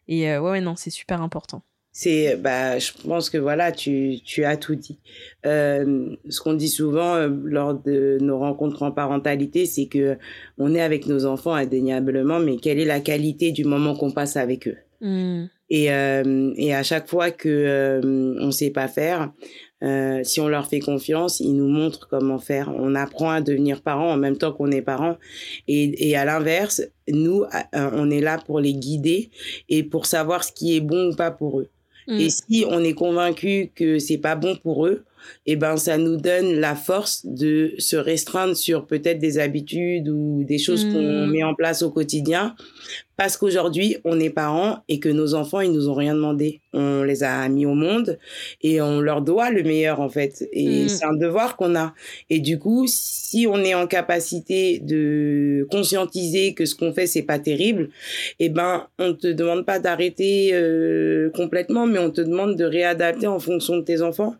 et, et ouais, non, c'est super important c'est bah je pense que voilà tu tu as tout dit euh, ce qu'on dit souvent euh, lors de nos rencontres en parentalité c'est que on est avec nos enfants indéniablement mais quelle est la qualité du moment qu'on passe avec eux? Mmh. et euh, et à chaque fois que euh, on sait pas faire euh, si on leur fait confiance, ils nous montrent comment faire. On apprend à devenir parents en même temps qu'on est parents. Et, et à l'inverse, nous, on est là pour les guider et pour savoir ce qui est bon ou pas pour eux. Et mm. si on est convaincu que c'est pas bon pour eux, eh ben ça nous donne la force de se restreindre sur peut-être des habitudes ou des choses qu'on mm. met en place au quotidien parce qu'aujourd'hui on est parents et que nos enfants ils nous ont rien demandé on les a mis au monde et on leur doit le meilleur en fait et mm. c'est un devoir qu'on a et du coup si on est en capacité de conscientiser que ce qu'on fait c'est pas terrible eh ben on te demande pas d'arrêter euh, complètement mais on te demande de réadapter en fonction de tes enfants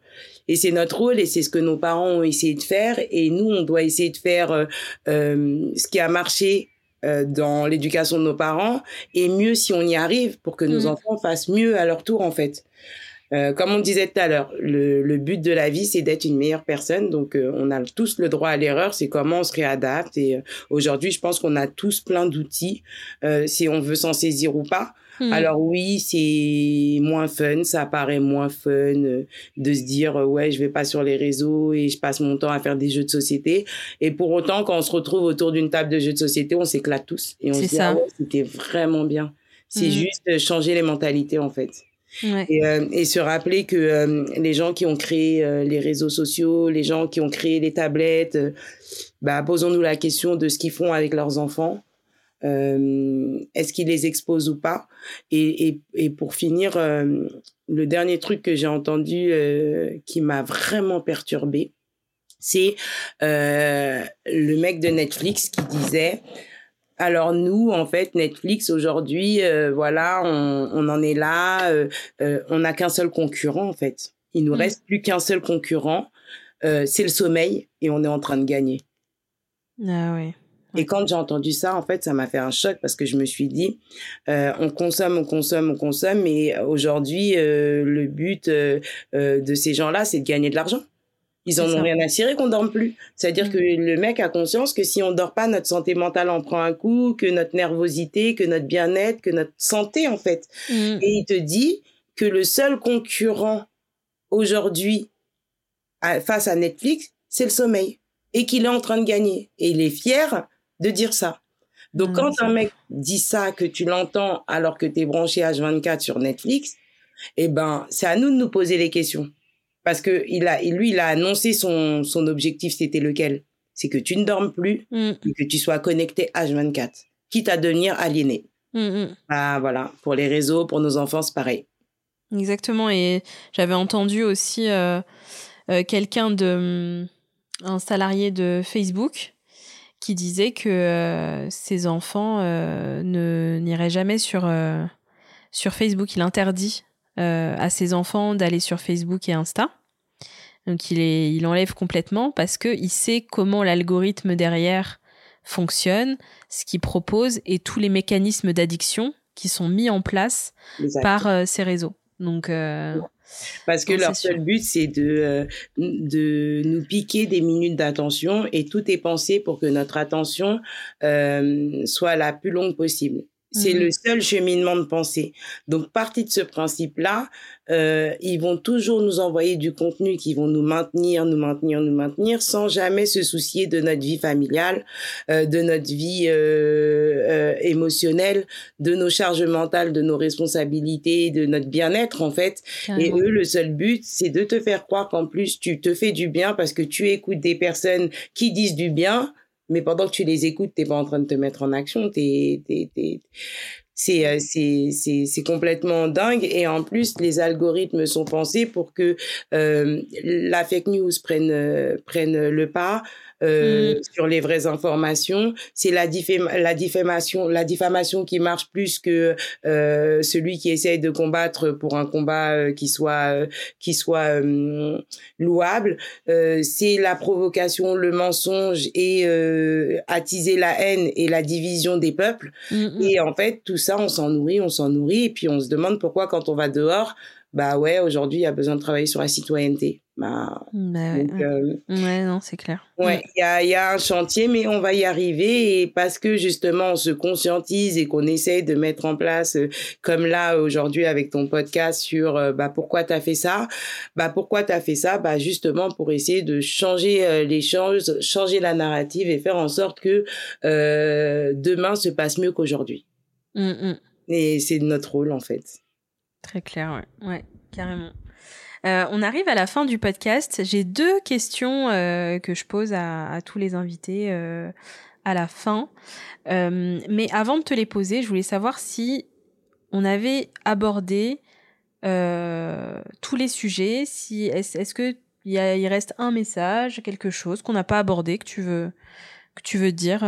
et c'est notre rôle et c'est ce que nos parents ont essayé de faire. Et nous, on doit essayer de faire euh, euh, ce qui a marché euh, dans l'éducation de nos parents et mieux si on y arrive pour que nos mm. enfants fassent mieux à leur tour en fait. Euh, comme on disait tout à l'heure, le, le, but de la vie, c'est d'être une meilleure personne. Donc, euh, on a tous le droit à l'erreur. C'est comment on se réadapte. Et aujourd'hui, je pense qu'on a tous plein d'outils, si on veut s'en saisir ou pas. Hmm. Alors oui, c'est moins fun, ça paraît moins fun euh, de se dire euh, ouais, je vais pas sur les réseaux et je passe mon temps à faire des jeux de société. Et pour autant, quand on se retrouve autour d'une table de jeux de société, on s'éclate tous et on se dit ah ouais, c'était vraiment bien. C'est hmm. juste changer les mentalités en fait. Et, et, se rappeler que les gens qui ont créé les réseaux sociaux, les gens qui ont créé les tablettes, bah, posons-nous la question de ce qu'ils font avec leurs enfants. Est-ce qu'ils les exposent ou pas? Et, et, et, pour finir, le dernier truc que j'ai entendu qui m'a vraiment perturbé, c'est euh, le mec de Netflix qui disait alors nous, en fait, Netflix aujourd'hui, euh, voilà, on, on, en est là, euh, euh on n'a qu'un seul concurrent en fait. Il nous mm. reste plus qu'un seul concurrent, euh, c'est le sommeil et on est en train de gagner. Ah oui. Et quand j'ai entendu ça, en fait, ça m'a fait un choc parce que je me suis dit, euh, on consomme, on consomme, on consomme, mais aujourd'hui, euh, le but euh, de ces gens-là, c'est de gagner de l'argent. Ils en ont rien à cirer qu'on dorme plus. C'est-à-dire mm. que le mec a conscience que si on dort pas, notre santé mentale en prend un coup, que notre nervosité, que notre bien-être, que notre santé en fait. Mm. Et il te dit que le seul concurrent aujourd'hui face à Netflix, c'est le sommeil et qu'il est en train de gagner. Et il est fier de dire ça. Donc mm, quand un mec dit ça, que tu l'entends alors que tu es branché H24 sur Netflix, eh ben c'est à nous de nous poser les questions parce que il a, lui, il a annoncé son, son objectif, c'était lequel? C'est que tu ne dormes plus mm. et que tu sois connecté H24, quitte à devenir aliéné. Ah, voilà, pour les réseaux, pour nos enfants, c'est pareil. Exactement, et j'avais entendu aussi euh, euh, quelqu'un de. un salarié de Facebook qui disait que euh, ses enfants ne n'iraient jamais sur, sur Facebook. Il interdit euh, à ses enfants d'aller sur Facebook et Insta. Donc il, est, il enlève complètement parce qu'il sait comment l'algorithme derrière fonctionne, ce qu'il propose et tous les mécanismes d'addiction qui sont mis en place par euh, ces réseaux. Donc euh, parce que leur seul but, c'est de, de nous piquer des minutes d'attention et tout est pensé pour que notre attention soit la plus longue possible. C'est le mmh. seul cheminement de pensée. Donc, partie de ce principe-là, euh, ils vont toujours nous envoyer du contenu qui vont nous maintenir, nous maintenir, nous maintenir, sans jamais se soucier de notre vie familiale, euh, de notre vie euh, euh émotionnelle, de nos charges mentales, de nos responsabilités, de notre bien-être en fait. Et eux, le seul but, c'est de te faire croire qu'en plus tu te fais du bien parce que tu écoutes des personnes qui disent du bien mais pendant que tu les écoutes, t'es pas en train de te mettre en action. T'es, t'es, t'es, c'est, euh, c'est, c'est, complètement dingue. Et en plus, les algorithmes sont pensés pour que euh, la fake news prenne, euh, prenne le pas. Euh, mm. sur les vraies informations. C'est la, la diffamation, la diffamation qui marche plus que euh, celui qui essaye de combattre pour un combat euh, qui soit euh, qui soit louable. c'est la provocation, le mensonge et attiser la haine et la division des peuples. Mm, mm. Et en fait, tout ça, on s'en nourrit, on s'en nourrit, et puis on se demande pourquoi quand on va dehors, bah ouais, aujourd'hui, il y a besoin de travailler sur la citoyenneté. Bah, bah ouais, euh, ouais, non, c'est clair. Ouais, il y a, y a un chantier, mais on va y arriver. Et parce que justement, on se conscientise et qu'on essaye de mettre en place, euh, comme là aujourd'hui avec ton podcast sur euh, bah, pourquoi tu as fait ça, bah, pourquoi tu as fait ça, bah, justement pour essayer de changer les choses, changer la narrative et faire en sorte que demain se passe mieux qu'aujourd'hui. Mmh, mmh. Et c'est notre rôle en fait. Très clair, ouais, ouais carrément. Euh, on arrive à la fin du podcast. J'ai deux questions euh, que je pose à, tous les invités euh, à la fin. mais avant de te les poser, je voulais savoir si on avait abordé tous les sujets. Si est-ce que il, il reste un message, quelque chose qu'on n'a pas abordé que que tu veux dire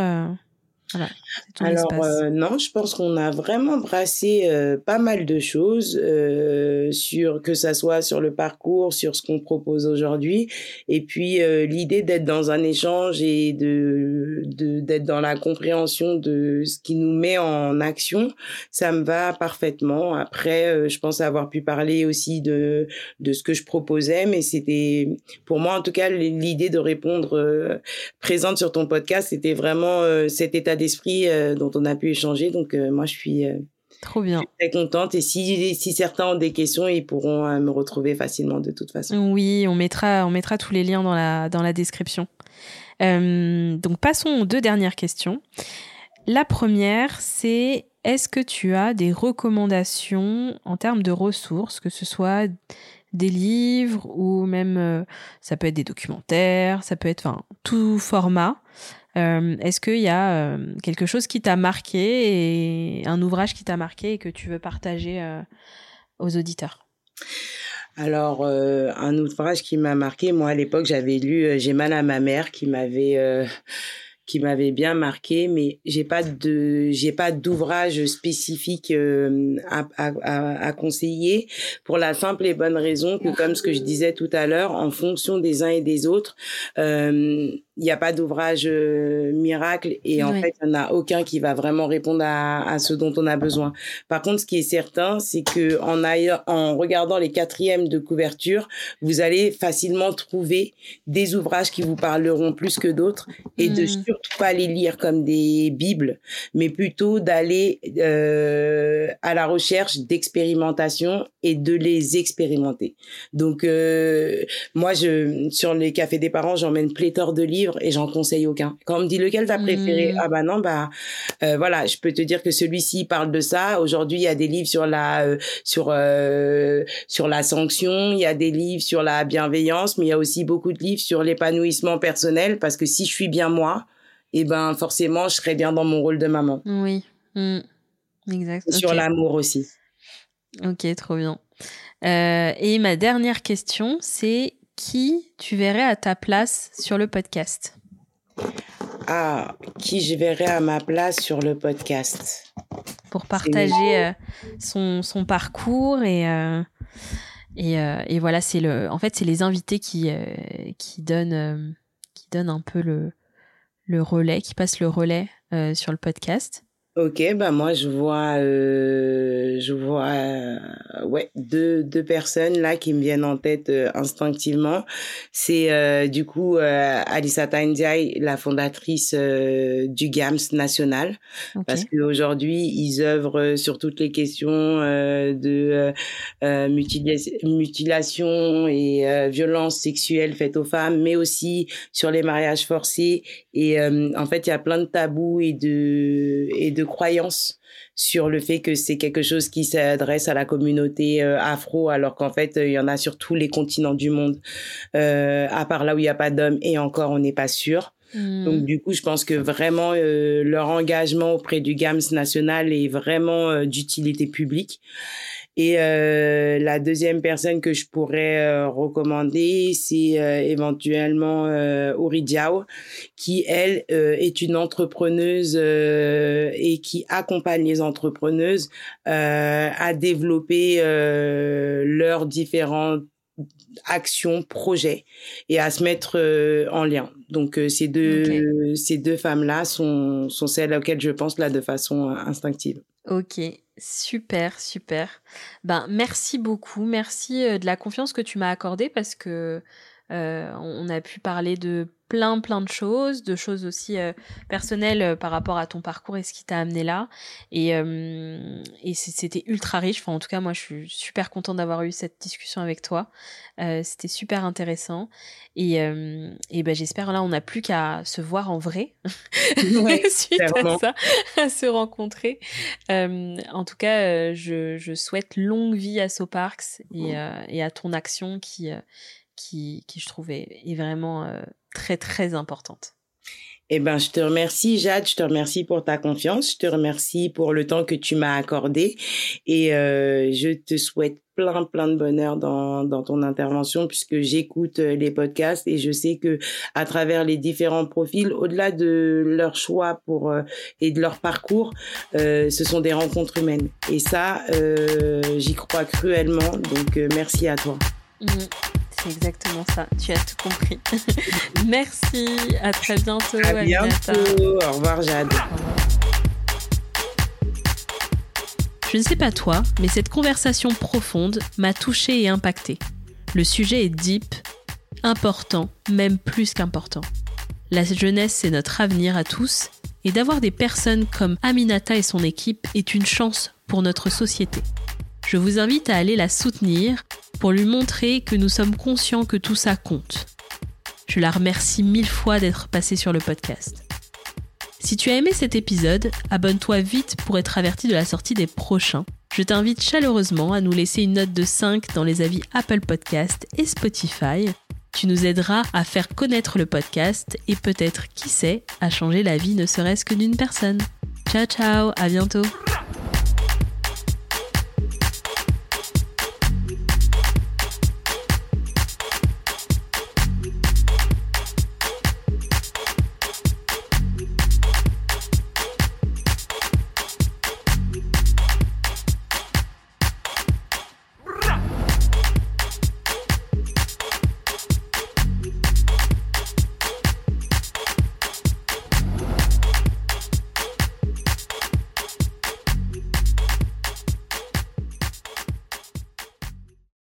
alors euh, non, je pense qu'on a vraiment brassé euh, pas mal de choses euh, sur que ça soit sur le parcours, sur ce qu'on propose aujourd'hui, et puis l'idée d'être dans un échange et de d'être dans la compréhension de ce qui nous met en action, ça me va parfaitement. Après, je pense avoir pu parler aussi de de ce que je proposais, mais c'était pour moi en tout cas l'idée de répondre présente sur ton podcast, c'était vraiment cet état d'esprit euh, dont on a pu échanger. Donc, euh, moi, je suis, euh, Trop bien. très contente. Et si, si certains ont des questions, ils pourront me retrouver facilement de toute façon. Oui, on mettra, on mettra tous les liens dans la, dans la description. donc, passons aux deux dernières questions. La première, c'est est-ce que tu as des recommandations en termes de ressources, que ce soit des livres ou même euh, ça peut être des documentaires, ça peut être enfin tout format. Euh, est-ce qu'il y a euh, quelque chose qui t'a marqué et un ouvrage qui t'a marqué et que tu veux partager aux auditeurs? Alors, un ouvrage qui m'a marqué, moi à l'époque j'avais lu J'ai mal à ma mère qui m'avait qui m'avait bien marqué, mais j'ai pas de j'ai pas d'ouvrage spécifique euh, à, conseiller pour la simple et bonne raison que comme ce que je disais tout à l'heure, en fonction des uns et des autres, euh, il n'y a pas d'ouvrage euh, miracle et en fait, il n'y en a aucun qui va vraiment répondre à, à, ce dont on a besoin. Par contre, ce qui est certain, c'est que en, en regardant les quatrièmes de couverture, vous allez facilement trouver des ouvrages qui vous parleront plus que d'autres et de mmh. surtout pas les lire comme des bibles, mais plutôt d'aller euh, à la recherche d'expérimentation et de les expérimenter. Donc, euh, moi, je sur les cafés des parents, j'emmène pléthore de livres et j'en conseille aucun. Quand on me dit lequel t'as préféré, hmm. ah bah non, bah euh, voilà, je peux te dire que celui-ci parle de ça. Aujourd'hui, il y a des livres sur la euh, sur euh, sur la sanction, il y a des livres sur la bienveillance, mais il y a aussi beaucoup de livres sur l'épanouissement personnel parce que si je suis bien moi, et eh ben forcément, je serai bien dans mon rôle de maman. Oui, hmm. exact. Sur l'amour aussi. Ok, trop bien. et ma dernière question, c'est qui tu verrais à ta place sur le podcast? Ah, qui je verrais à ma place sur le podcast? Pour partager euh, son, son, parcours et, euh, et, euh, et, voilà, c'est le, en fait, c'est les invités qui, qui, donnent, qui donnent un peu le, le relais, qui passent le relais sur le podcast. Ok, bah moi je vois, euh, je vois, euh, ouais, deux deux personnes là qui me viennent en tête euh, instinctivement. C'est euh, du coup Alissa Ndiaye, la fondatrice du GAMS national, parce qu'aujourd'hui ils œuvrent sur toutes les questions de mutilation et violences sexuelles faites aux femmes, mais aussi sur les mariages forcés. Et en fait, il y a plein de tabous et de et de croyance sur le fait que c'est quelque chose qui s'adresse à la communauté euh, afro, alors qu'en fait, il y en a sur tous les continents du monde, euh, à part là où il n'y a pas d'hommes, et encore, on n'est pas sûr. Donc du coup, je pense que vraiment euh, leur engagement auprès du GAMS national est vraiment d'utilité publique. Et euh, la deuxième personne que je pourrais euh, recommander, c'est euh, éventuellement euh, Uri Diao, qui elle est une entrepreneuse et qui accompagne les entrepreneuses à développer leurs différentes actions, projets et à se mettre en lien. Donc ces deux ces deux femmes là sont sont celles auxquelles je pense là de façon instinctive. Ok, super, super. Ben merci beaucoup, merci de la confiance que tu m'as accordée parce que on a pu parler de plein plein de choses, de choses aussi euh, personnelles euh, par rapport à ton parcours et ce qui t'a amené là. Et, euh, et c'était ultra riche. Enfin, en tout cas, moi, je suis super contente d'avoir eu cette discussion avec toi. c'était super intéressant. Et, et ben, j'espère là, on n'a plus qu'à se voir en vrai suite à ça, à se rencontrer. en tout cas, je, je, souhaite longue vie à Soparks et, et à ton action qui qui, qui je trouvais est vraiment très très importante. Eh ben, je te remercie, Jade. Je te remercie pour ta confiance. Je te remercie pour le temps que tu m'as accordé. Et euh, je te souhaite plein, plein de bonheur dans, dans ton intervention puisque j'écoute euh, les podcasts et je sais que à travers les différents profils, au-delà de leur choix pour euh, et de leur parcours, euh, ce sont des rencontres humaines. Et ça, euh, j'y crois cruellement. Donc, euh, merci à toi. Mmh. C'est exactement ça. Tu as tout compris. Merci. À très bientôt. À bientôt. Au revoir, Jade. Je ne sais pas toi, mais cette conversation profonde m'a touchée et impactée. Le sujet est deep, important, même plus qu'important. La jeunesse, c'est notre avenir à tous, et d'avoir des personnes comme Aminata et son équipe est une chance pour notre société. Je vous invite à aller la soutenir pour lui montrer que nous sommes conscients que tout ça compte. Je la remercie mille fois d'être passée sur le podcast. Si tu as aimé cet épisode, abonne-toi vite pour être averti de la sortie des prochains. Je t'invite chaleureusement à nous laisser une note de 5 dans les avis Apple Podcast et Spotify. Tu nous aideras à faire connaître le podcast et peut-être, qui sait, à changer la vie ne serait-ce que d'une personne. Ciao ciao, à bientôt